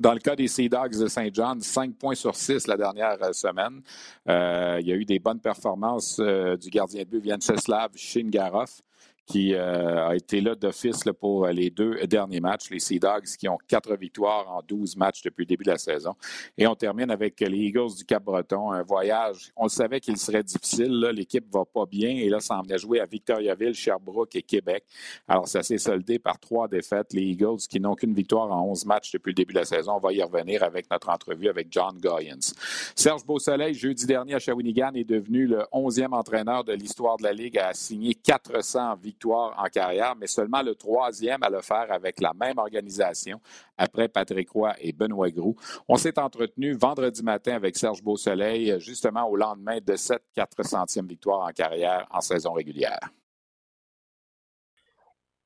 Dans le cas des Sea Dogs de Saint John, 5 points sur 6 la dernière euh, semaine. Euh, il y a eu des bonnes performances euh, du gardien de but Vyacheslav Shingarov qui euh, a été là d'office pour les deux derniers matchs. Les Sea Dogs qui ont quatre victoires en 12 matchs depuis le début de la saison. Et on termine avec les Eagles du Cap-Breton. Un voyage, on savait qu'il serait difficile. L'équipe va pas bien et là, ça en venait jouer à Victoriaville, Sherbrooke et Québec. Alors, ça s'est soldé par trois défaites. Les Eagles qui n'ont qu'une victoire en 11 matchs depuis le début de la saison. On va y revenir avec notre entrevue avec John Goyens. Serge Beausoleil, jeudi dernier à Shawinigan, est devenu le 11e entraîneur de l'histoire de la Ligue à signer 400 victoires victoire en carrière, mais seulement le troisième à le faire avec la même organisation après Patrick Roy et Benoît Groux. On s'est entretenu vendredi matin avec Serge Beausoleil, justement au lendemain de cette 400e victoire en carrière en saison régulière.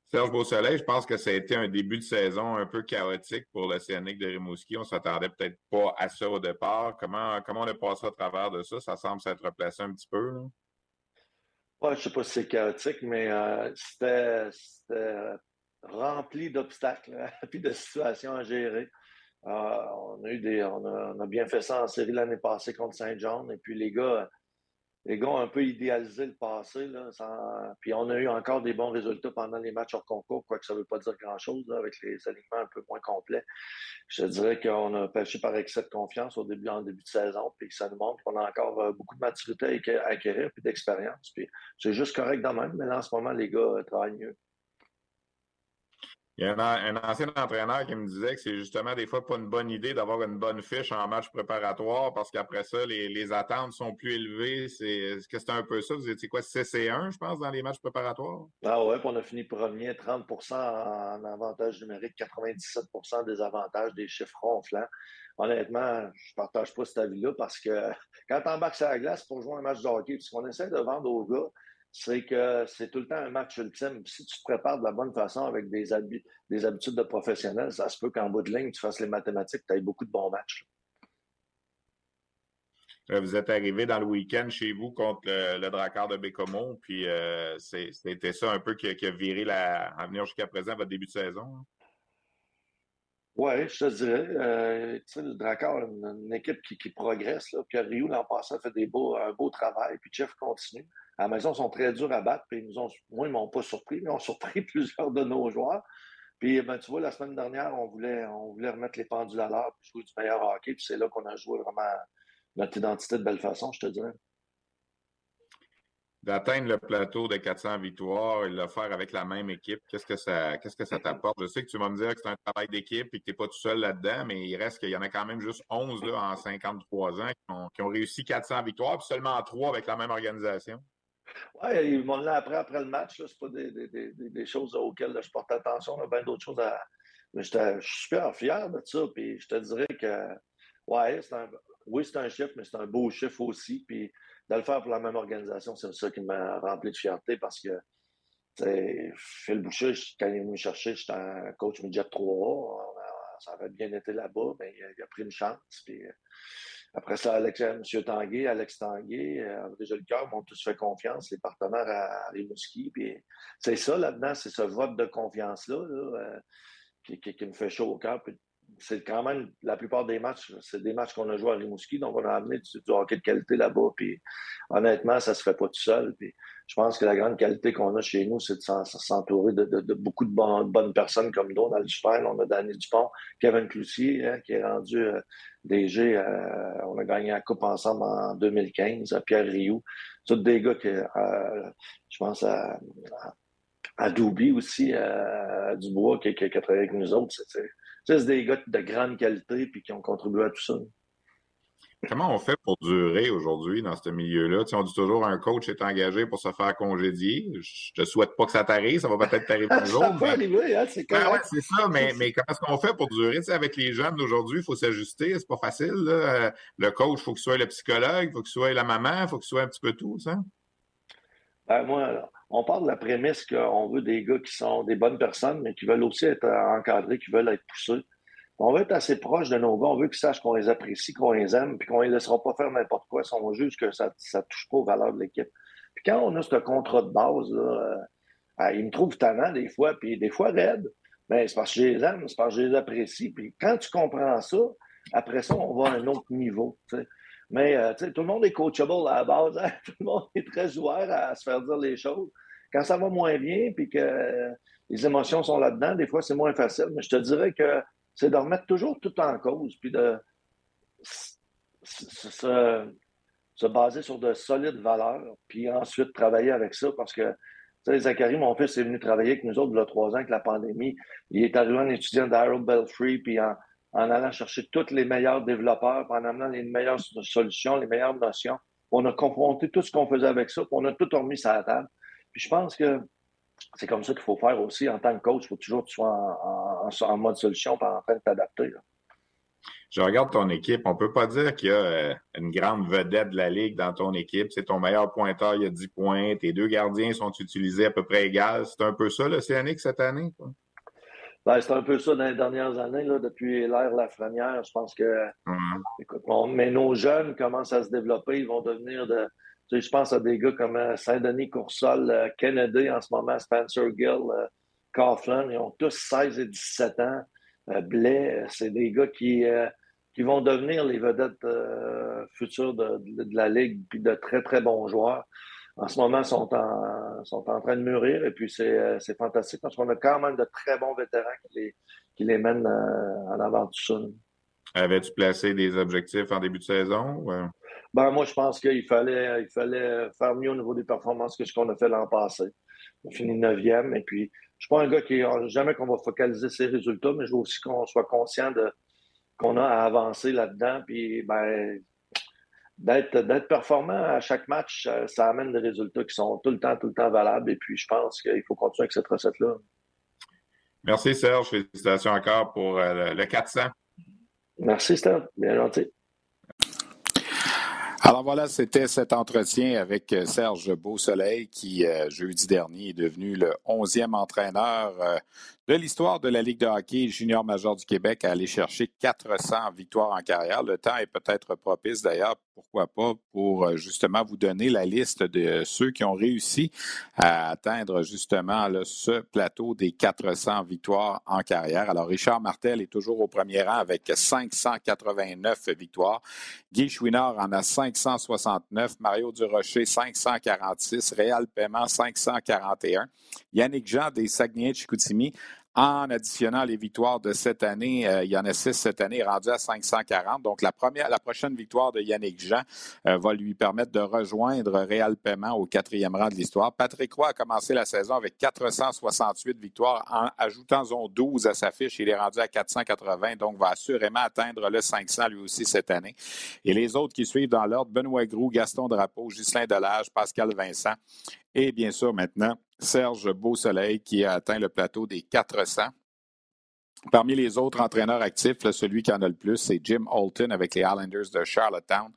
Serge Beausoleil, je pense que ça a été un début de saison un peu chaotique pour l'Océanique de Rimouski. On s'attendait peut-être pas à ça au départ. Comment, comment on a passé à travers de ça? Ça semble s'être replacé un petit peu. Ouais, je ne sais pas si c'est chaotique, mais euh, c'était rempli d'obstacles [LAUGHS] et de situations à gérer. Euh, on, a eu des, on, a, bien fait ça en série l'année passée contre Saint-Jean. Et puis les gars, les gars ont un peu idéalisé le passé. Là, Puis on a eu encore des bons résultats pendant les matchs hors concours, quoique ça ne veut pas dire grand-chose avec les alignements un peu moins complets. Je dirais qu'on a pêché par excès de confiance au début, en début de saison, puis ça nous montre qu'on a encore euh, beaucoup de maturité à acquérir, puis d'expérience. Puis c'est juste correct de même, mais là, en ce moment, les gars euh, travaillent mieux. Il y a un, ancien entraîneur qui me disait que c'est justement des fois pas une bonne idée d'avoir une bonne fiche en match préparatoire parce qu'après ça, les, attentes sont plus élevées. C'est, est-ce que c'était un peu ça? Vous étiez quoi, CC1, je pense, dans les matchs préparatoires? Ah ouais, puis on a fini premier, 30% en avantage numérique, 97% des avantages, des chiffres ronflants. Honnêtement, je partage pas cet avis-là parce que [LAUGHS] quand tu embarques sur la glace pour jouer un match de hockey, ce qu'on essaie de vendre aux gars, c'est que c'est tout le temps un match ultime. Si tu te prépares de la bonne façon avec des, des habitudes de professionnel, ça se peut qu'en bout de ligne, tu fasses les mathématiques, tu aies beaucoup de bons matchs. Euh, vous êtes arrivé dans le week-end chez vous contre le, le de Bécomo, puis euh, c'était ça un peu qui, a viré la, à venir jusqu'à présent votre début de saison. Hein? Oui, je te dirais. Euh, le Drakkar, une, une équipe qui, progresse. Là. Pierre Rioux, l'an passé, a fait des beaux, un beau travail, puis Jeff continue. À la maison, ils sont très durs à battre. Puis ils nous ont, moi, ils ne m'ont pas surpris, mais ils ont [LAUGHS] surpris plusieurs de nos joueurs. Puis, ben, tu vois, la semaine dernière, on voulait, on voulait remettre les pendules à l'heure puis jouer du meilleur hockey. Puis c'est là qu'on a joué vraiment notre identité de belle façon, je te dirais. D'atteindre le plateau de 400 victoires et le faire avec la même équipe, qu'est-ce que ça, qu'est-ce que ça t'apporte? Je sais que tu vas me dire que c'est un travail d'équipe et que tu n'es pas tout seul là-dedans, mais il reste qu'il y en a quand même juste 11 là, en 53 ans qui ont, réussi 400 victoires, puis seulement 3 avec la même organisation. Oui, ils m'ont appris après le match. Ce pas des, des, des, choses auxquelles je porte attention. On a bien d'autres choses à. Mais je suis super fier de ça. Puis je te dirais que, ouais, c'est un... oui, c'est un chiffre, mais c'est un beau chiffre aussi. Puis de le faire pour la même organisation, c'est ça qui m'a rempli de fierté parce que Phil Boucher, quand il est venu me chercher, j'étais un coach midget 3 Ça avait bien été là-bas, mais il a, pris une chance. Puis, après ça, Alex, M. Tanguay, Alex Tanguay, euh, déjà le cœur, m'ont tous fait confiance, les partenaires à, Rimouski. Puis c'est ça là-dedans, c'est ce vote de confiance-là euh, qui, me fait chaud au cœur. C'est quand même la plupart des matchs, c'est des matchs qu'on a joués à Rimouski, donc on a amené du, hockey de qualité là-bas. Puis honnêtement, ça se fait pas tout seul. Puis je pense que la grande qualité qu'on a chez nous, c'est de s'entourer de, beaucoup de, bonnes personnes comme Donald Dufresne. On a Danny Dupont, Kevin Cloutier, hein, qui est rendu euh, DG. Euh, on a gagné la Coupe ensemble en 2015, à Pierre Rioux. Tous des gars que euh, je pense à, à, aussi, à, Dubois, qui, qui, a travaillé avec nous autres. Des gars de grande qualité puis qui ont contribué à tout ça. Comment on fait pour durer aujourd'hui dans ce milieu-là? on dit toujours un coach est engagé pour se faire congédier. Je te souhaite pas que ça t'arrive, ça va peut-être t'arriver [LAUGHS] un jour. ça peut arriver, hein, c'est ben c'est ça, mais, mais comment est-ce qu'on fait pour durer? avec les jeunes d'aujourd'hui, il faut s'ajuster, c'est pas facile. Là. Le coach, il faut que ce soit le psychologue, il faut que ce soit la maman, il faut que ce soit un petit peu tout, ça. Ben, moi, on parle de la prémisse qu'on veut des gars qui sont des bonnes personnes, mais qui veulent aussi être encadrés, qui veulent être poussés. On veut être assez proche de nos gars. On veut qu'ils sachent qu'on les apprécie, qu'on les aime, puis qu'on ne les laissera pas faire n'importe quoi si on juge que ça ne touche pas aux valeurs de l'équipe. Puis quand on a ce contrat de base, euh, ils me trouvent tannant des fois, puis des fois raide. Mais c'est parce que je les aime, c'est parce que je les apprécie. Puis quand tu comprends ça, après ça, on va à un autre niveau. Mais euh, tout le monde est coachable à la base. Hein. [LAUGHS] Tout le monde est très ouvert à, se faire dire les choses. Quand ça va moins bien, puis que les émotions sont là-dedans, des fois, c'est moins facile. Mais je te dirais que c'est de remettre toujours tout en cause, puis de se, baser sur de solides valeurs, puis ensuite travailler avec ça, parce que Zachary, mon fils, est venu travailler avec nous autres il y a trois ans avec la pandémie. Il est arrivé en étudiant d'Harold Belfry, puis en, allant chercher tous les meilleurs développeurs, en amenant les meilleures solutions, les meilleures notions. On a confronté tout ce qu'on faisait avec ça, puis on a tout remis sur la table. Puis je pense que c'est comme ça qu'il faut faire aussi en tant que coach. Il faut toujours que tu sois en, mode solution en train de t'adapter. Je regarde ton équipe. On ne peut pas dire qu'il y a euh, une grande vedette de la Ligue dans ton équipe. C'est ton meilleur pointeur, il y a 10 points. Tes deux gardiens sont utilisés à peu près égal. C'est un peu ça, l'Océanique, cette année? Ben, c'est un peu ça dans les dernières années, là, depuis l'ère Lafrenière. Je pense que, hum. écoute, mais nos jeunes commencent à se développer. Ils vont devenir de, je pense à des gars comme euh, Saint-Denis Coursol, euh, Kennedy en ce moment, Spencer Gill, euh, Coughlin, ils ont tous 16 et 17 ans. Blais, c'est des gars qui, qui vont devenir les vedettes futures de, la Ligue, puis de très, très bons joueurs. En ce moment, ils sont en, sont en train de mûrir, et puis c'est fantastique parce qu'on a quand même de très bons vétérans qui les, qui les mènent en avant tout ça. Avais-tu placé des objectifs en début de saison? Ben, moi, je pense qu'il fallait, il fallait faire mieux au niveau des performances que ce qu'on a fait l'an passé. On finit neuvième. Et puis, je suis pas un gars qui, jamais qu'on va focaliser ses résultats, mais je veux aussi qu'on soit conscient de, qu'on a à avancer là-dedans. Puis, ben, d'être, d'être performant à chaque match, ça amène des résultats qui sont tout le temps, tout le temps valables. Et puis, je pense qu'il faut continuer avec cette recette-là. Merci, Serge. Félicitations encore pour euh, le 400. Merci, Steph. Bien gentil. Alors voilà, c'était cet entretien avec euh, Serge Beausoleil qui, euh, jeudi dernier, est devenu le onzième entraîneur euh, de l'histoire de la Ligue de hockey junior major du Québec à aller chercher 400 victoires en carrière. Le temps est peut-être propice d'ailleurs, pourquoi pas, pour euh, justement vous donner la liste de ceux qui ont réussi à atteindre justement ce plateau des 400 victoires en carrière. Alors Richard Martel est toujours au premier rang avec 589 victoires. Guy Chouinard en a 569, Mario Durocher 546, Réal Paiement 541, Yannick Jean des Saguenay-Chicoutimi en additionnant les victoires de cette année, il y en a six cette année, rendu à 540. Donc, la, première, la prochaine victoire de Yannick Jean euh, va lui permettre de rejoindre Réal Paiement au quatrième rang de l'histoire. Patrick Roy a commencé la saison avec 468 victoires en ajoutant 12 à sa fiche. Il est rendu à 480, donc va assurément atteindre le 500 lui aussi cette année. Et les autres qui suivent dans l'ordre, Benoît Groux, Gaston Drapeau, Ghislain Delage, Pascal Vincent et bien sûr maintenant Serge Beausoleil qui a atteint le plateau des 400. Parmi les autres entraîneurs actifs, celui qui en a le plus, c'est Jim Holton avec les Islanders de Charlottetown.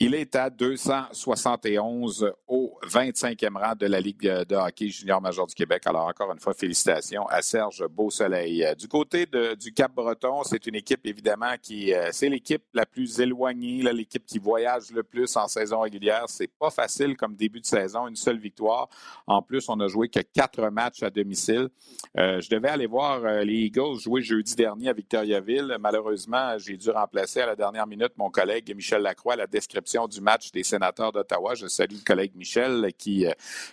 Il est à 271 au 25e rang de la Ligue de hockey junior major du Québec. Alors, encore une fois, félicitations à Serge Beausoleil. Du côté du Cap-Breton, c'est une équipe, évidemment, qui, euh, c'est l'équipe la plus éloignée, l'équipe qui voyage le plus en saison régulière. C'est pas facile comme début de saison, une seule victoire. En plus, on a joué que quatre matchs à domicile. Euh, je devais aller voir euh, les Eagles jouer jeudi dernier à Victoriaville. Malheureusement, j'ai dû remplacer à la dernière minute mon collègue Michel Lacroix à la description du match des sénateurs d'Ottawa. Je salue le collègue Michel qui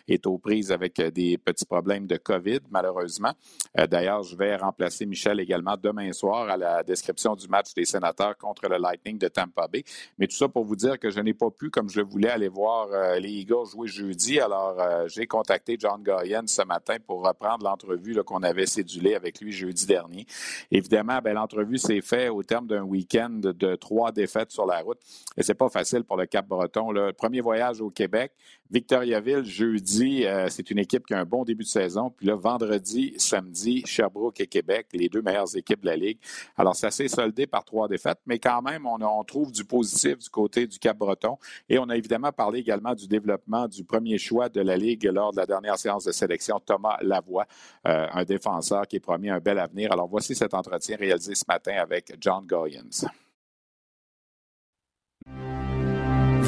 est aux prises avec des petits problèmes de COVID, malheureusement. D'ailleurs, je vais remplacer Michel également demain soir à la description du match des sénateurs contre le Lightning de Tampa Bay. Mais tout ça pour vous dire que je n'ai pas pu, comme je le voulais, aller voir les Eagles jouer jeudi. Alors, j'ai contacté John Goyen ce matin pour reprendre l'entrevue qu'on avait cédulée avec lui jeudi dernier. Évidemment, ben, l'entrevue s'est faite au terme d'un week-end de trois défaites sur la route. Et c'est pas facile pour le Cap-Breton. Le premier voyage au Québec, Victoriaville, jeudi, euh, c'est une équipe qui a un bon début de saison. Puis là, vendredi, samedi, Sherbrooke et Québec, les deux meilleures équipes de la Ligue. Alors, ça s'est soldé par trois défaites, mais quand même, on, trouve du positif du côté du Cap-Breton. Et on a évidemment parlé également du développement du premier choix de la Ligue lors de la dernière séance de sélection, Thomas Lavoie, euh, un défenseur qui est promis un bel avenir. Alors, voici cet entretien réalisé ce matin avec John Goyens.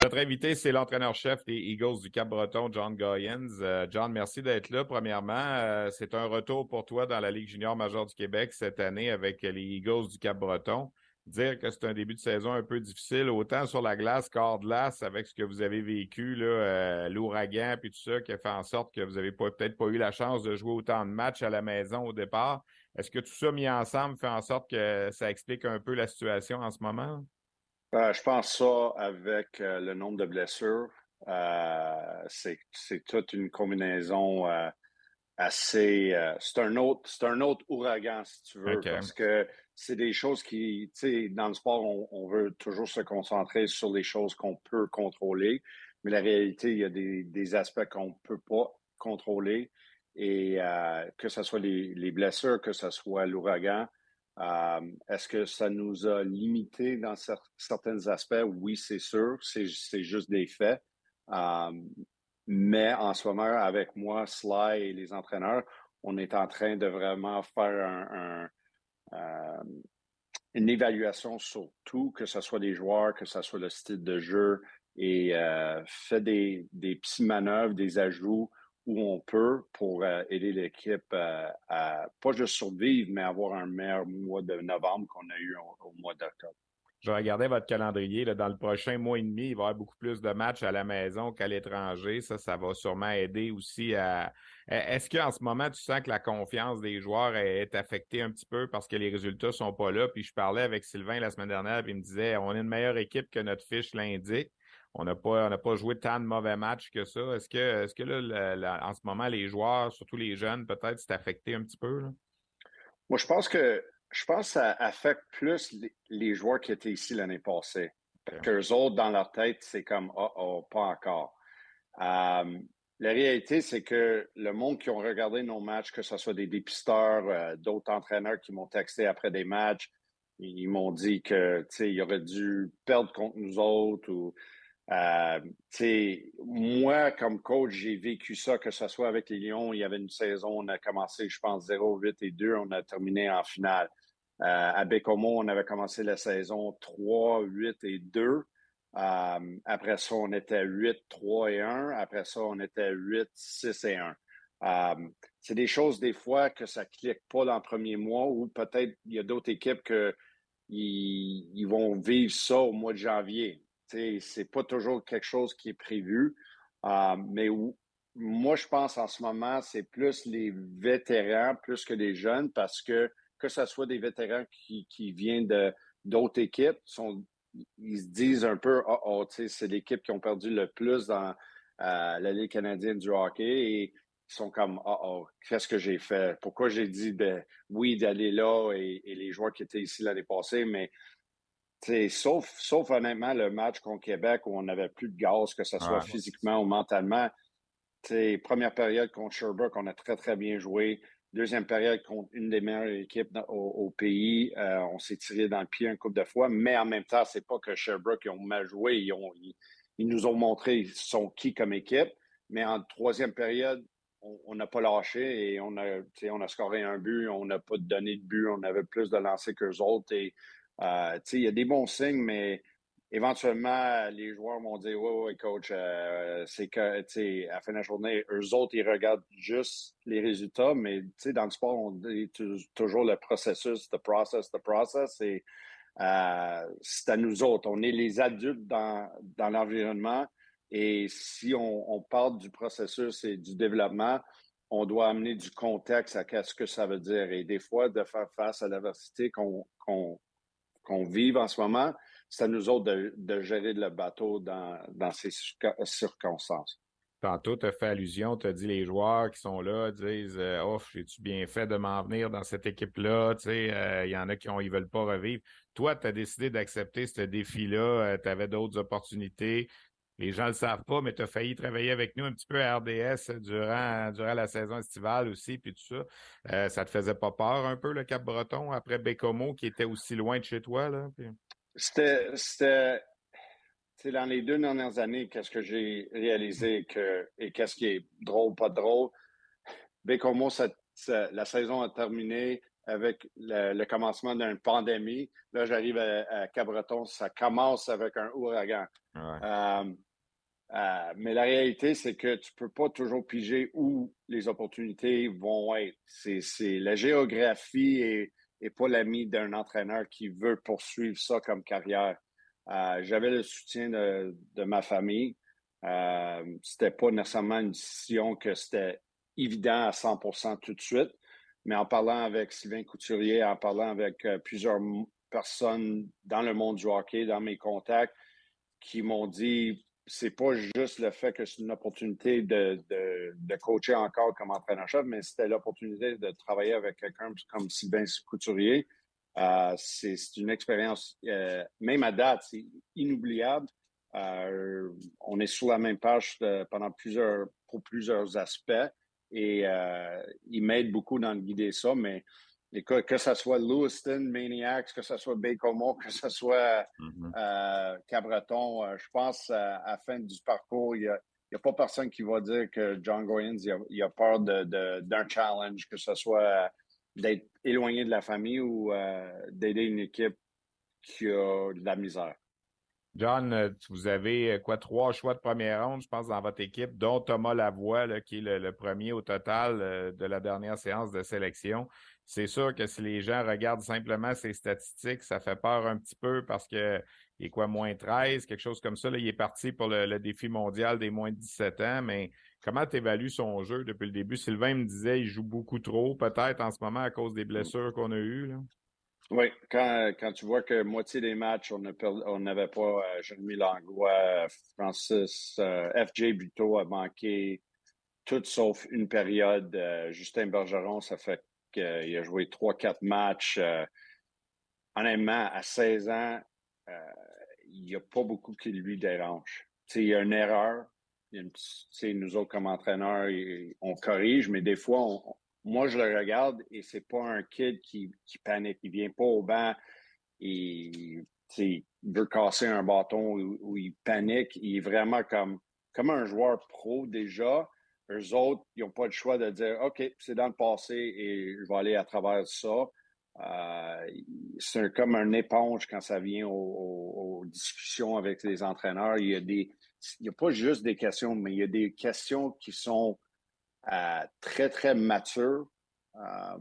Notre invité, c'est l'entraîneur-chef des Eagles du Cap-Breton, John Goyens. Euh, John, merci d'être là. Premièrement, euh, c'est un retour pour toi dans la Ligue junior majeure du Québec cette année avec les Eagles du Cap-Breton. Dire que c'est un début de saison un peu difficile, autant sur la glace qu'hors glace, avec ce que vous avez vécu, euh, l'ouragan puis tout ça, qui a fait en sorte que vous n'avez peut-être pas eu la chance de jouer autant de matchs à la maison au départ. Est-ce que tout ça mis ensemble fait en sorte que ça explique un peu la situation en ce moment? Euh, je pense ça avec euh, le nombre de blessures. Euh, c'est toute une combinaison assez. c'est un autre, c'est un autre ouragan si tu veux, parce que c'est des choses qui, tu sais, dans le sport, on, veut toujours se concentrer sur les choses qu'on peut contrôler, mais la réalité, il y a des, des aspects qu'on peut pas contrôler, et que ce soit les, les blessures, que ce soit l'ouragan. Euh, est-ce que ça nous a limité dans certains aspects? Oui, c'est sûr. C'est juste des faits. Euh, mais en ce moment, avec moi, Sly et les entraîneurs, on est en train de vraiment faire euh, une évaluation sur tout, que ce soit des joueurs, que ce soit le style de jeu, et fait des, des petits manœuvres, des ajouts où on peut pour euh, aider l'équipe euh, à pas juste survivre, mais avoir un meilleur mois de novembre qu'on a eu au, mois d'octobre. Je regardais votre calendrier. Dans le prochain mois et demi, il va y avoir beaucoup plus de matchs à la maison qu'à l'étranger. Ça, ça va sûrement aider aussi à. E, est-ce qu'en ce moment, tu sens que la confiance des joueurs est affectée un petit peu parce que les résultats sont pas là? Puis je parlais avec Sylvain la semaine dernière, puis il me disait on est une meilleure équipe que notre fiche l'indique on n'a pas, pas joué tant de mauvais matchs que ça. Est-ce que, est-ce que là, en ce moment, les joueurs, surtout les jeunes, peut-être, c'est affecté un petit peu? Moi, je pense que je pense que ça affecte plus les, joueurs qui étaient ici l'année passée. Okay. Qu'eux autres, dans leur tête, c'est comme oh, oh, pas encore. Euh, la réalité, c'est que le monde qui ont regardé nos matchs, que ce soit des dépisteurs, euh, d'autres entraîneurs qui m'ont texté après des matchs, ils m'ont dit que ils auraient dû perdre contre nous autres ou euh, moi, comme coach, j'ai vécu ça, que ce soit avec les Lions, il y avait une saison, on a commencé, je pense, 0, 8 et 2, on a terminé en finale. Euh, à Bécomo, on avait commencé la saison 3, 8 et 2. Euh, après ça, on était 8, 3 et 1. Après ça, on était 8, 6 et 1. Euh, c'est des choses, des fois, que ça clique pas dans le premier mois ou peut-être il y a d'autres équipes que ils, vont vivre ça au mois de janvier c'est pas toujours quelque chose qui est prévu. Euh, mais moi, je pense en ce moment, c'est plus les vétérans plus que les jeunes parce que que ce soit des vétérans qui, qui viennent d'autres équipes, ils se disent un peu, oh, oh c'est l'équipe qui ont perdu le plus dans euh, la Ligue canadienne du hockey et ils sont comme, oh, oh qu'est-ce que j'ai fait? Pourquoi j'ai dit de, oui d'aller là et, et, les joueurs qui étaient ici l'année passée, mais sauf, sauf honnêtement le match contre Québec où on n'avait plus de gaz, que ce soit physiquement ou mentalement. première période contre Sherbrooke, on a très, très bien joué. Deuxième période contre une des meilleures équipes au, pays. Euh, on s'est tiré dans le pied un couple de fois, mais en même temps, c'est pas que Sherbrooke ont mal joué. Ils ont, ils nous ont montré ils sont qui comme équipe. Mais en troisième période, on n'a pas lâché et on a, on a scoré un but, on n'a pas donné de but, on avait plus de lancers qu'eux autres. Et, euh, il y a des bons signes, mais éventuellement, les joueurs vont dire Oui, oui, coach, euh, c'est que, à la fin de la journée, eux autres, ils regardent juste les résultats, mais dans le sport, on dit toujours le processus, the process, the process. Et euh, c'est à nous autres. On est les adultes dans, dans l'environnement. Et si on, on, parle du processus et du développement, on doit amener du contexte à ce que ça veut dire. Et des fois, de faire face à l'adversité qu'on qu'on vive en ce moment, c'est à nous autres de, gérer le bateau dans, ces circonstances. Tantôt, tu as fait allusion, tu as dit les joueurs qui sont là disent Oh, j'ai-tu bien fait de m'en venir dans cette équipe-là? Tu sais, euh, il y en a qui ne veulent pas revivre. Toi, tu as décidé d'accepter ce défi-là, euh, tu avais d'autres opportunités. Les gens ne le savent pas, mais tu as failli travailler avec nous un petit peu à RDS durant, durant la saison estivale aussi, puis tout ça. Euh, ça te faisait pas peur un peu, le Cap-Breton, après Bécomo, qui était aussi loin de chez toi? Là, C'était. C'était. Dans les deux dernières années, qu'est-ce que j'ai réalisé que, et qu'est-ce qui est drôle, pas drôle? Bécomo, la saison a terminé avec le, commencement d'une pandémie. Là, j'arrive à, Cap-Breton, ça commence avec un ouragan. Euh, euh, mais la réalité, c'est que tu peux pas toujours piger où les opportunités vont être. C'est la géographie et, pas l'ami d'un entraîneur qui veut poursuivre ça comme carrière. Euh, J'avais le soutien de, de ma famille. Euh, c'était pas nécessairement une décision que c'était évident à 100% tout de suite, mais en parlant avec Sylvain Couturier, en parlant avec euh, plusieurs personnes dans le monde du hockey, dans mes contacts, qui m'ont dit c'est pas juste le fait que c'est une opportunité de, de, coacher encore comme entraîneur-chef, mais c'était l'opportunité de travailler avec quelqu'un comme Sylvain Couturier. Euh, c'est une expérience, euh, même à date, c'est inoubliable. Euh, on est sur la même page pendant plusieurs, pour plusieurs aspects et il m'aide beaucoup dans le guider ça, mais Écoute, que ce soit Lewiston, Maniacs, que ce soit Bacomo, que ce soit mm-hmm. euh, Cabreton, euh, je pense à, la fin du parcours, il n'y a, pas personne qui va dire que John Goyens il a, peur d'un challenge, que ce soit d'être éloigné de la famille ou euh, d'aider une équipe qui a de la misère. John, vous avez quoi, trois choix de première ronde, je pense, dans votre équipe, dont Thomas Lavoie, qui est le, le, premier au total de la dernière séance de sélection c'est sûr que si les gens regardent simplement ces statistiques, ça fait peur un petit peu parce que il est quoi, moins 13, quelque chose comme ça. Là, il est parti pour le, défi mondial des moins de 17 ans, mais comment tu évalues son jeu depuis le début? Sylvain me disait il joue beaucoup trop, peut-être en ce moment à cause des blessures qu'on a eues. Oui, quand, tu vois que moitié des matchs, on n'avait pas euh, Jérémy Langlois, Francis, euh, FJ Buteau a manqué tout sauf une période. Euh, Justin Bergeron, ça fait il a joué 3-4 matchs. Euh, honnêtement, à 16 ans, euh, il n'y a pas beaucoup qui lui dérange. il y a une erreur. nous autres, comme entraîneurs, on corrige, mais des fois, moi, je le regarde et c'est pas un kid qui, panique. Il vient pas au banc et il veut casser un bâton ou, il panique. Il est vraiment comme, comme un joueur pro déjà. Eux autres, ils n'ont pas le choix de dire OK, c'est dans le passé et je vais aller à travers ça. Euh, c'est comme un éponge quand ça vient aux, discussions avec les entraîneurs. Il y a des, il a pas juste des questions, mais il y a des questions qui sont euh, très, très matures. Euh,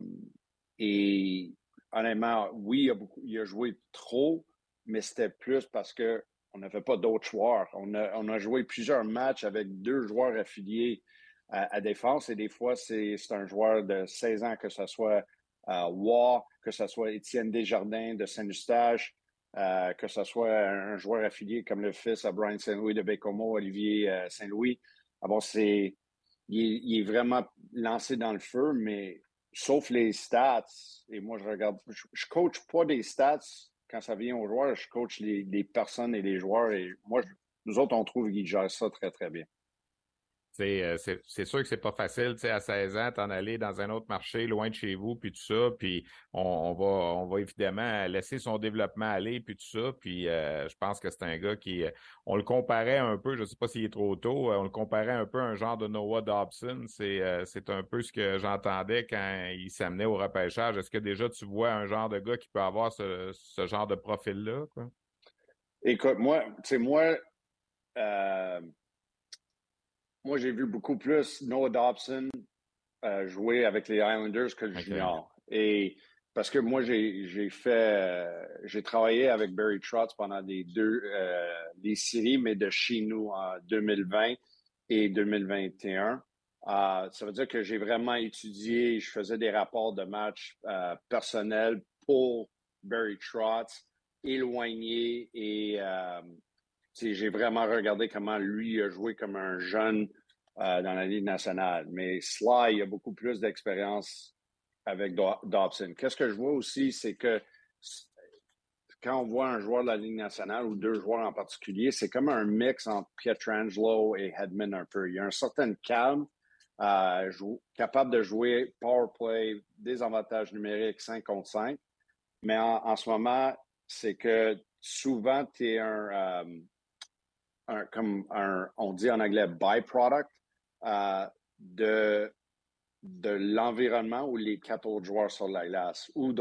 et honnêtement, oui, il a, beaucoup, il a joué trop, mais c'était plus parce que on n'avait pas d'autres joueurs. On a, on a joué plusieurs matchs avec deux joueurs affiliés à, défense. Et des fois, c'est un joueur de 16 ans, que ce soit euh, Waugh, que ce soit Étienne Desjardins de Saint-Eustache, euh, que ce soit un, joueur affilié comme le fils à Brian Saint-Louis de Bécomo, Olivier euh, Saint-Louis. Ah bon, c'est, il, est vraiment lancé dans le feu, mais sauf les stats, et moi je regarde, je, ne coach pas des stats quand ça vient aux joueurs, je coach les, personnes et les joueurs, et moi, nous autres, on trouve qu'ils gèrent ça très, très bien. Euh, c'est sûr que c'est pas facile, à 16 ans, t'en aller dans un autre marché, loin de chez vous, puis tout ça, puis on, va, on va évidemment laisser son développement aller, puis tout ça, puis euh, je pense que c'est un gars qui, euh, on le comparait un peu, je sais pas s'il est trop tôt, on le comparait un peu à un genre de Noah Dobson, c'est un peu ce que j'entendais quand il s'amenait au repêchage. Est-ce que déjà tu vois un genre de gars qui peut avoir ce, ce genre de profil-là, Écoute, moi, tu sais, moi, moi, j'ai vu beaucoup plus Noah Dobson euh, jouer avec les Islanders que le junior. Et parce que moi, j'ai fait, euh, j'ai travaillé avec Barry Trotz pendant des deux euh, des séries, mais de chez nous en 2020 et 2021. ça veut dire que j'ai vraiment étudié, je faisais des rapports de matchs personnels pour Barry Trotz, éloigné et j'ai vraiment regardé comment lui a joué comme un jeune euh, dans la Ligue nationale. Mais Sly a beaucoup plus d'expérience avec Dobson. Qu'est-ce que je vois aussi, c'est que quand on voit un joueur de la Ligue nationale ou deux joueurs en particulier, c'est comme un mix entre Pietrangelo et Hedman un peu. Il y a un certain calme, euh, capable de jouer power play, des avantages numériques 5 contre 5. Mais en, ce moment, c'est que souvent, tu es un, euh, comme un, on dit en anglais, byproduct euh, de, de l'environnement où les quatre autres joueurs sur la glace ou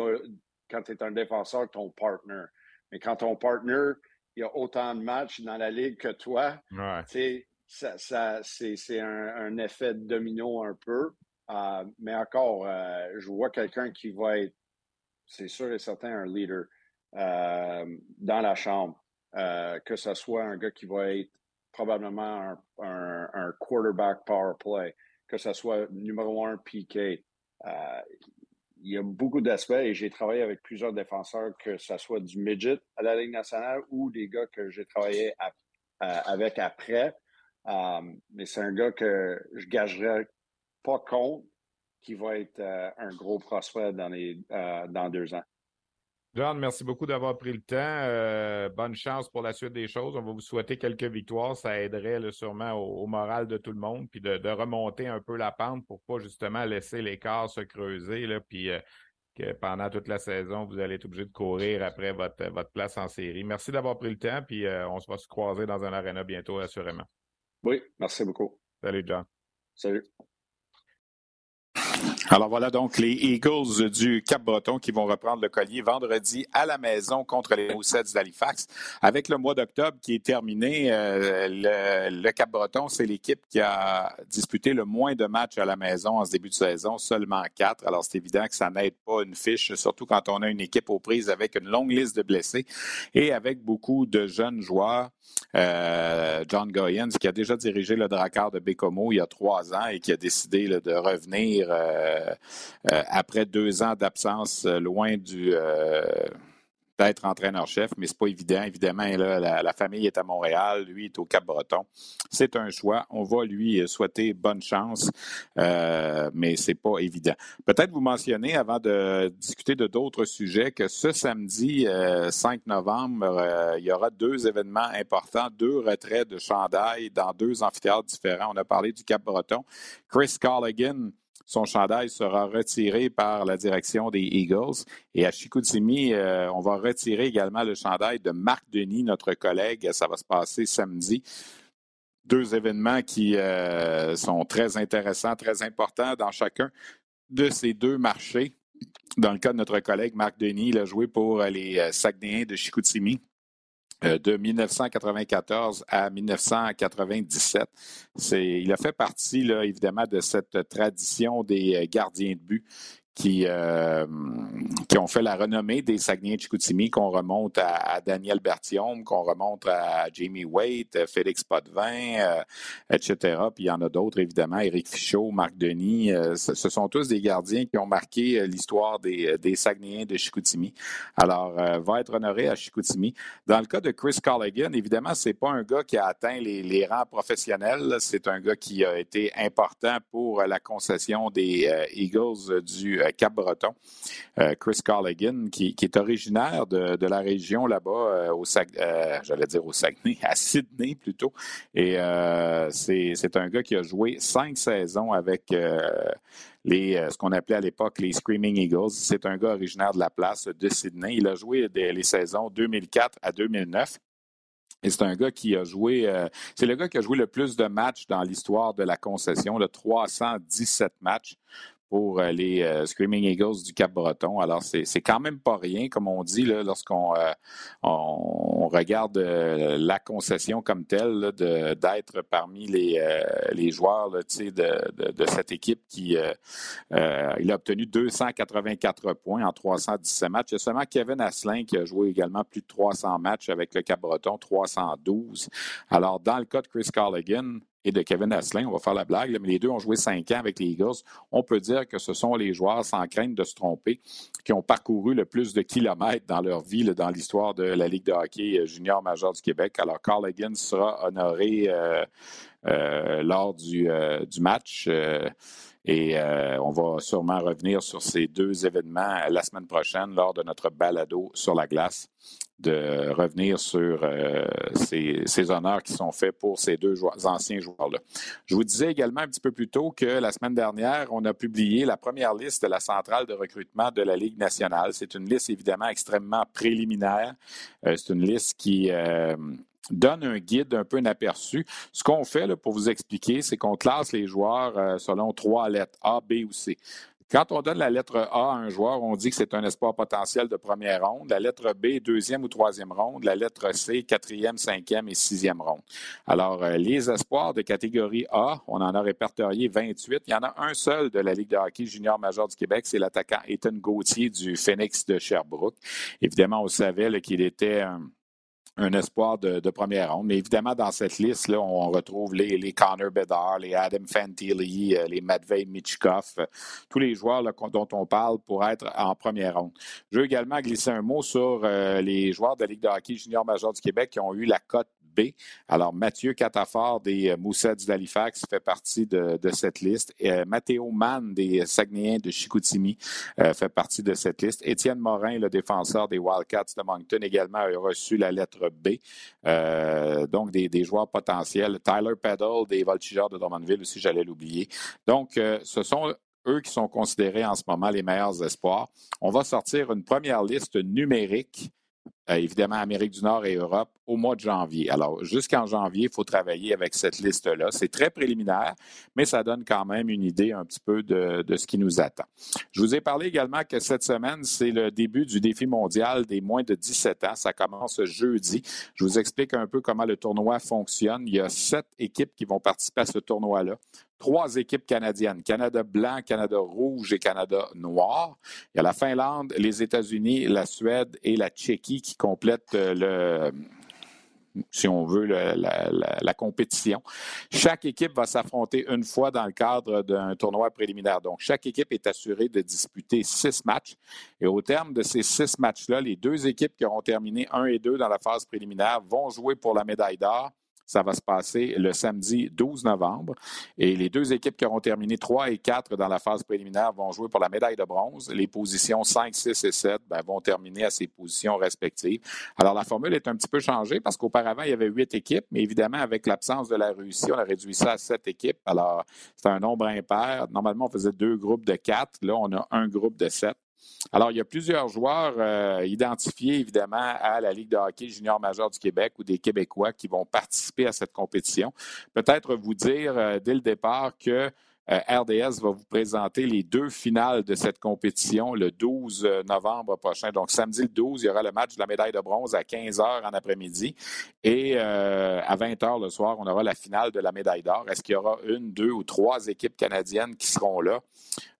quand tu es un défenseur, ton partner. Mais quand ton partner, il y a autant de matchs dans la ligue que toi, ça, ça c'est un, effet domino un peu. Euh, mais encore, euh, je vois quelqu'un qui va être, c'est sûr et certain, un leader dans la chambre. Euh, que ce soit un gars qui va être probablement un, quarterback power play, que ce soit numéro un PK. Euh, il y a beaucoup d'aspects et j'ai travaillé avec plusieurs défenseurs, que ce soit du midget à la Ligue nationale ou des gars que j'ai travaillé avec après. Euh, mais c'est un gars que je gagerais pas contre qui va être un gros prospect dans, les, dans deux ans. John, merci beaucoup d'avoir pris le temps. Euh, bonne chance pour la suite des choses. On va vous souhaiter quelques victoires. Ça aiderait sûrement au, moral de tout le monde, puis de, remonter un peu la pente pour pas justement laisser l'écart se creuser, là, puis euh, que pendant toute la saison, vous allez être obligé de courir après votre, votre place en série. Merci d'avoir pris le temps, puis euh, on se va se croiser dans un arena bientôt, assurément. Oui, merci beaucoup. Salut, John. Salut. Alors voilà donc les Eagles du Cap-Breton qui vont reprendre le collier vendredi à la maison contre les Moussets d'Halifax. Avec le mois d'octobre qui est terminé, euh, le, Cap-Breton, c'est l'équipe qui a disputé le moins de matchs à la maison en ce début de saison, seulement quatre. Alors c'est évident que ça n'aide pas une fiche, surtout quand on a une équipe aux prises avec une longue liste de blessés et avec beaucoup de jeunes joueurs. Euh, John Goyens, qui a déjà dirigé le Drakkar de Bécomo il y a trois ans et qui a décidé de revenir euh, euh, après deux ans d'absence loin du d'être entraîneur-chef, mais c'est pas évident. Évidemment, la, famille est à Montréal, lui est au Cap-Breton. C'est un choix. On va lui souhaiter bonne chance, euh, mais c'est pas évident. Peut-être vous mentionner, avant de discuter de d'autres sujets, que ce samedi 5 euh, novembre, euh, il y aura deux événements importants, deux retraits de chandail dans deux amphithéâtres différents. On a parlé du Cap-Breton. Chris Colligan, son chandail sera retiré par la direction des Eagles. Et à Chicoutimi, euh, on va retirer également le chandail de Marc Denis, notre collègue. Ça va se passer samedi. Deux événements qui euh, sont très intéressants, très importants dans chacun de ces deux marchés. Dans le cas de notre collègue Marc Denis, il a joué pour les euh, Saguenayens de Chicoutimi. Euh, de 1994 à 1997. il a fait partie, là, évidemment, de cette tradition des euh, gardiens de but qui, euh, qui ont fait la renommée des Saguenay de Chicoutimi, qu'on remonte à, Daniel Bertium, qu'on remonte à Jamie Waite, Félix Potvin, euh, etc. Puis il y en a d'autres, évidemment, Éric Fichot, Marc Denis. Euh, ce, sont tous des gardiens qui ont marqué l'histoire des, des Saguenayens de Chicoutimi. Alors, va être honoré à Chicoutimi. Dans le cas de Chris Colligan, évidemment, c'est pas un gars qui a atteint les, les rangs professionnels. C'est un gars qui a été important pour la concession des Eagles du Cap-Breton, Chris Carligan, qui, est originaire de, la région là-bas, au j'allais dire au Saguenay, [LAUGHS] à Sydney plutôt. Et c'est un gars qui a joué cinq saisons avec les, ce qu'on appelait à l'époque les Screaming Eagles. C'est un gars originaire de la place de Sydney. Il a joué les saisons 2004 à 2009. Et c'est un gars qui a joué, euh, c'est le gars qui a joué le plus de matchs dans l'histoire de la concession, le 317 matchs pour euh, les euh, Screaming Eagles du Cap-Breton. Alors, c'est quand même pas rien, comme on dit, lorsqu'on euh, on regarde la concession comme telle, d'être parmi les, les joueurs de, de, de, cette équipe qui il a obtenu 284 points en 317 matchs. Il y a seulement Kevin Asselin qui a joué également plus de 300 matchs avec le Cap-Breton, 312. Alors, dans le cas de Chris Carligan, et de Kevin Asselin. On va faire la blague, mais les deux ont joué cinq ans avec les Eagles. On peut dire que ce sont les joueurs, sans crainte de se tromper, qui ont parcouru le plus de kilomètres dans leur vie, dans l'histoire de la Ligue de hockey euh, junior majeur du Québec. Alors, Carl Higgins sera honoré euh, euh, lors du match. Et on va sûrement revenir sur ces deux événements la semaine prochaine lors de notre balado sur la glace de revenir sur euh, ces, honneurs qui sont faits pour ces deux anciens joueurs-là. Je vous disais également un petit peu plus tôt que la semaine dernière, on a publié la première liste de la centrale de recrutement de la Ligue nationale. C'est une liste évidemment extrêmement préliminaire. Euh, c'est une liste qui euh, donne un guide, un peu un aperçu. Ce qu'on fait pour vous expliquer, c'est qu'on classe les joueurs selon trois lettres, A, B ou C. Quand on donne la lettre A à un joueur, on dit que c'est un espoir potentiel de première ronde. La lettre B, deuxième ou troisième ronde. La lettre C, quatrième, cinquième et sixième ronde. Alors, euh, les espoirs de catégorie A, on en a répertorié 28. Il y en a un seul de la Ligue de hockey junior majeur du Québec, c'est l'attaquant Ethan Gauthier du Phoenix de Sherbrooke. Évidemment, on savait qu'il était un un espoir de, première ronde. Mais évidemment, dans cette liste-là, on retrouve les, les Connor Bedard, les Adam Fantilli, euh, les Matvei Michkov, euh, tous les joueurs dont on parle pour être en première ronde. Je veux également glisser un mot sur euh, les joueurs de la Ligue de hockey junior major du Québec qui ont eu la cote alors, Mathieu Catafort des euh, Moussets d'Halifax fait partie de, cette liste. Euh, Mathéo Mann des Saguenayens de Chicoutimi euh, fait partie de cette liste. Étienne Morin, le défenseur des Wildcats de Moncton, également a reçu la lettre B. donc, des, joueurs potentiels. Tyler Peddle des Voltigeurs de Drummondville aussi, j'allais l'oublier. Donc, ce sont eux qui sont considérés en ce moment les meilleurs espoirs. On va sortir une première liste numérique euh, évidemment Amérique du Nord et Europe, au mois de janvier. Alors, jusqu'en janvier, il faut travailler avec cette liste-là. C'est très préliminaire, mais ça donne quand même une idée un petit peu de, ce qui nous attend. Je vous ai parlé également que cette semaine, c'est le début du défi mondial des moins de 17 ans. Ça commence jeudi. Je vous explique un peu comment le tournoi fonctionne. Il y a sept équipes qui vont participer à ce tournoi-là trois équipes canadiennes, Canada blanc, Canada rouge et Canada noir. Il y a la Finlande, les États-Unis, la Suède et la Tchéquie qui complètent euh, le, si on veut, la, compétition. Chaque équipe va s'affronter une fois dans le cadre d'un tournoi préliminaire. Donc, chaque équipe est assurée de disputer six matchs. Et au terme de ces six matchs-là, les deux équipes qui auront terminé un et deux dans la phase préliminaire vont jouer pour la médaille d'or ça va se passer le samedi 12 novembre. Et les deux équipes qui auront terminé 3 et 4 dans la phase préliminaire vont jouer pour la médaille de bronze. Les positions 5, 6 et 7 ben, vont terminer à ces positions respectives. Alors, la formule est un petit peu changée parce qu'auparavant, il y avait huit équipes, mais évidemment, avec l'absence de la Russie, on a réduit ça à sept équipes. Alors, c'est un nombre impair. Normalement, on faisait deux groupes de quatre. Là, on a un groupe de sept. Alors, il y a plusieurs joueurs euh, identifiés, évidemment, à la Ligue de hockey junior majeur du Québec ou des Québécois qui vont participer à cette compétition. Peut-être vous dire euh, dès le départ que euh, RDS va vous présenter les deux finales de cette compétition le 12 novembre prochain. Donc, samedi le 12, il y aura le match de la médaille de bronze à 15 h en après-midi. Et à 20 h le soir, on aura la finale de la médaille d'or. Est-ce qu'il y aura une, deux ou trois équipes canadiennes qui seront là?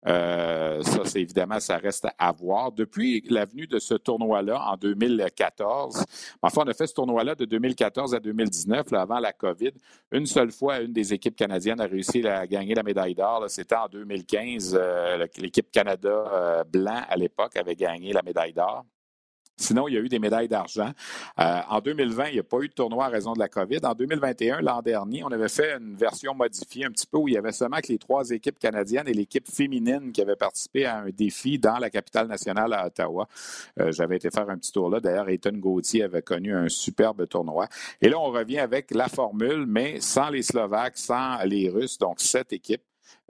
Euh, ça, c'est évidemment, ça reste à voir. Depuis l'avenue de ce tournoi-là en 2014, enfin, on a fait ce tournoi-là de 2014 à 2019, avant la COVID. Une seule fois, une des équipes canadiennes a réussi à gagner la médaille d'or. C'était en 2015. Euh, l'équipe Canada euh, blanc, à l'époque, avait gagné la médaille d'or. Sinon, il y a eu des médailles d'argent. Euh, en 2020, il n'y a pas eu de tournoi à raison de la COVID. En 2021, l'an dernier, on avait fait une version modifiée un petit peu où il y avait seulement que les trois équipes canadiennes et l'équipe féminine qui avaient participé à un défi dans la capitale nationale à Ottawa. Euh, j'avais été faire un petit tour là. D'ailleurs, Ethan Gauthier avait connu un superbe tournoi. Et là, on revient avec la formule, mais sans les Slovaques, sans les Russes, donc sept équipes.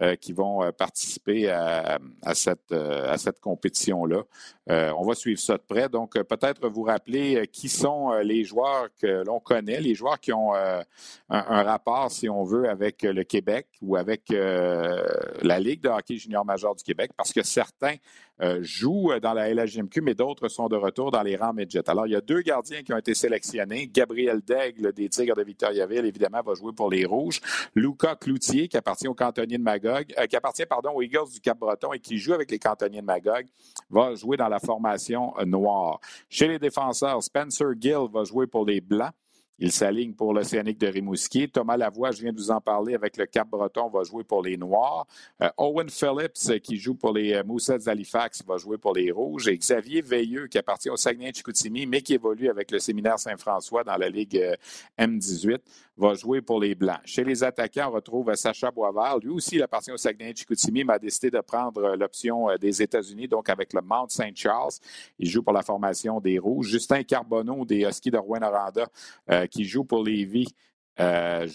Euh, qui vont euh, participer euh, à cette compétition-là. on va suivre ça de près. Donc, peut-être vous rappeler qui sont les joueurs que l'on connaît, les joueurs qui ont un, rapport, si on veut, avec le Québec ou avec la Ligue de hockey junior majeur du Québec, parce que certains jouent dans la LHMQ, mais d'autres sont de retour dans les rangs midget. Alors, il y a deux gardiens qui ont été sélectionnés. Gabriel Daigle des Tigres de Victoriaville, évidemment, va jouer pour les Rouges. Luca Cloutier, qui appartient au cantonnier de Magog, euh, qui appartient pardon, aux Eagles du Cap-Breton et qui joue avec les cantonniers de Magog, va jouer dans la formation euh, noire. Chez les défenseurs, Spencer Gill va jouer pour les Blancs. Il s'aligne pour l'Océanique de Rimouski. Thomas Lavoie, je viens de vous en parler, avec le Cap-Breton, va jouer pour les Noirs. Euh, Owen Phillips, qui joue pour les Moussets d'Halifax, va jouer pour les Rouges. Et Xavier Veilleux, qui appartient au Saguenay-Chicoutimi, mais qui évolue avec le Séminaire Saint-François dans la Ligue M18, va jouer pour les Blancs. Chez les attaquants, on retrouve Sacha Boisvert. Lui aussi, il appartient au Saguenay-Chicoutimi, mais a décidé de prendre euh, l'option euh, des États-Unis, donc avec le Mount St. Charles. Il joue pour la formation des Rouges. Justin Carbonneau des Huskies de Rouen-Noranda, euh, qui joue pour Lévis, euh,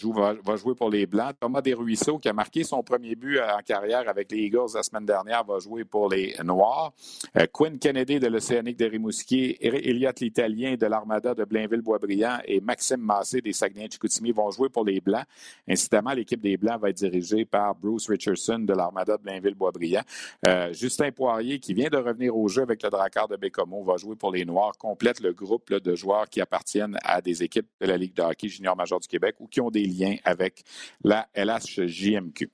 va, jouer pour les Blancs. Thomas Desruisseaux, qui a marqué son premier but euh, en carrière avec les Eagles la semaine dernière, va jouer pour les Noirs. Euh, Quinn Kennedy de l'Océanique de Rimouski, Elliott l'Italien de l'Armada de Blainville-Boisbriand et Maxime Massé des Saguenay-Chicoutimi vont jouer pour les Blancs. Incidemment, l'équipe des Blancs va être dirigée par Bruce Richardson de l'Armada de Blainville-Boisbriand. Justin Poirier, qui vient de revenir au jeu avec le Drakkar de Bécomo, va jouer pour les Noirs. Complète le groupe de joueurs qui appartiennent à des équipes de la Ligue de hockey junior major du Québec ou qui ont des liens avec la LHJMQ.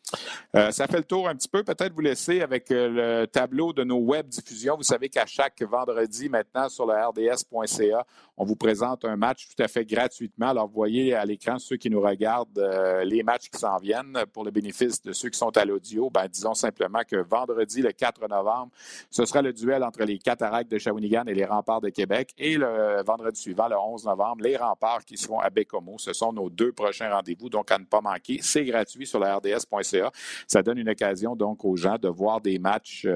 Euh, ça fait le tour un petit peu. Peut-être vous laisser avec euh, le tableau de nos web diffusions. Vous savez qu'à chaque vendredi maintenant sur le rds.ca, on vous présente un match tout à fait gratuitement. Alors, vous voyez à l'écran ceux qui nous regardent euh, les matchs qui s'en viennent. Pour le bénéfice de ceux qui sont à l'audio, ben, disons simplement que vendredi, le 4 novembre, ce sera le duel entre les Cataractes de Shawinigan et les Remparts de Québec. Et le vendredi suivant, le 11 novembre, les Remparts qui seront à Bécomo. Ce sont nos deux prochains rendez-vous, donc à ne pas manquer. C'est gratuit sur la rds.ca. Ça donne une occasion donc aux gens de voir des matchs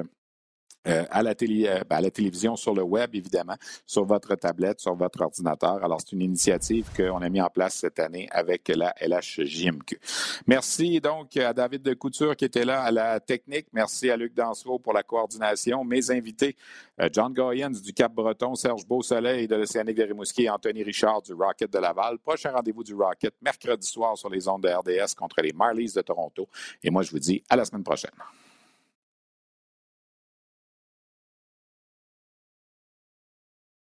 euh, euh, à, la télé, ben, à la télévision, sur le web, évidemment, sur votre tablette, sur votre ordinateur. Alors, c'est une initiative qu'on a mis en place cette année avec la LHJMQ. Merci donc à David de Couture qui était là à la technique. Merci à Luc Dansereau pour la coordination. Mes invités, euh, John Goyens du Cap-Breton, Serge Beausoleil de l'Océanique de Rimouski Anthony Richard du Rocket de Laval. Prochain rendez-vous du Rocket mercredi soir sur les ondes de RDS contre les Marlies de Toronto. Et moi, je vous dis à la semaine prochaine.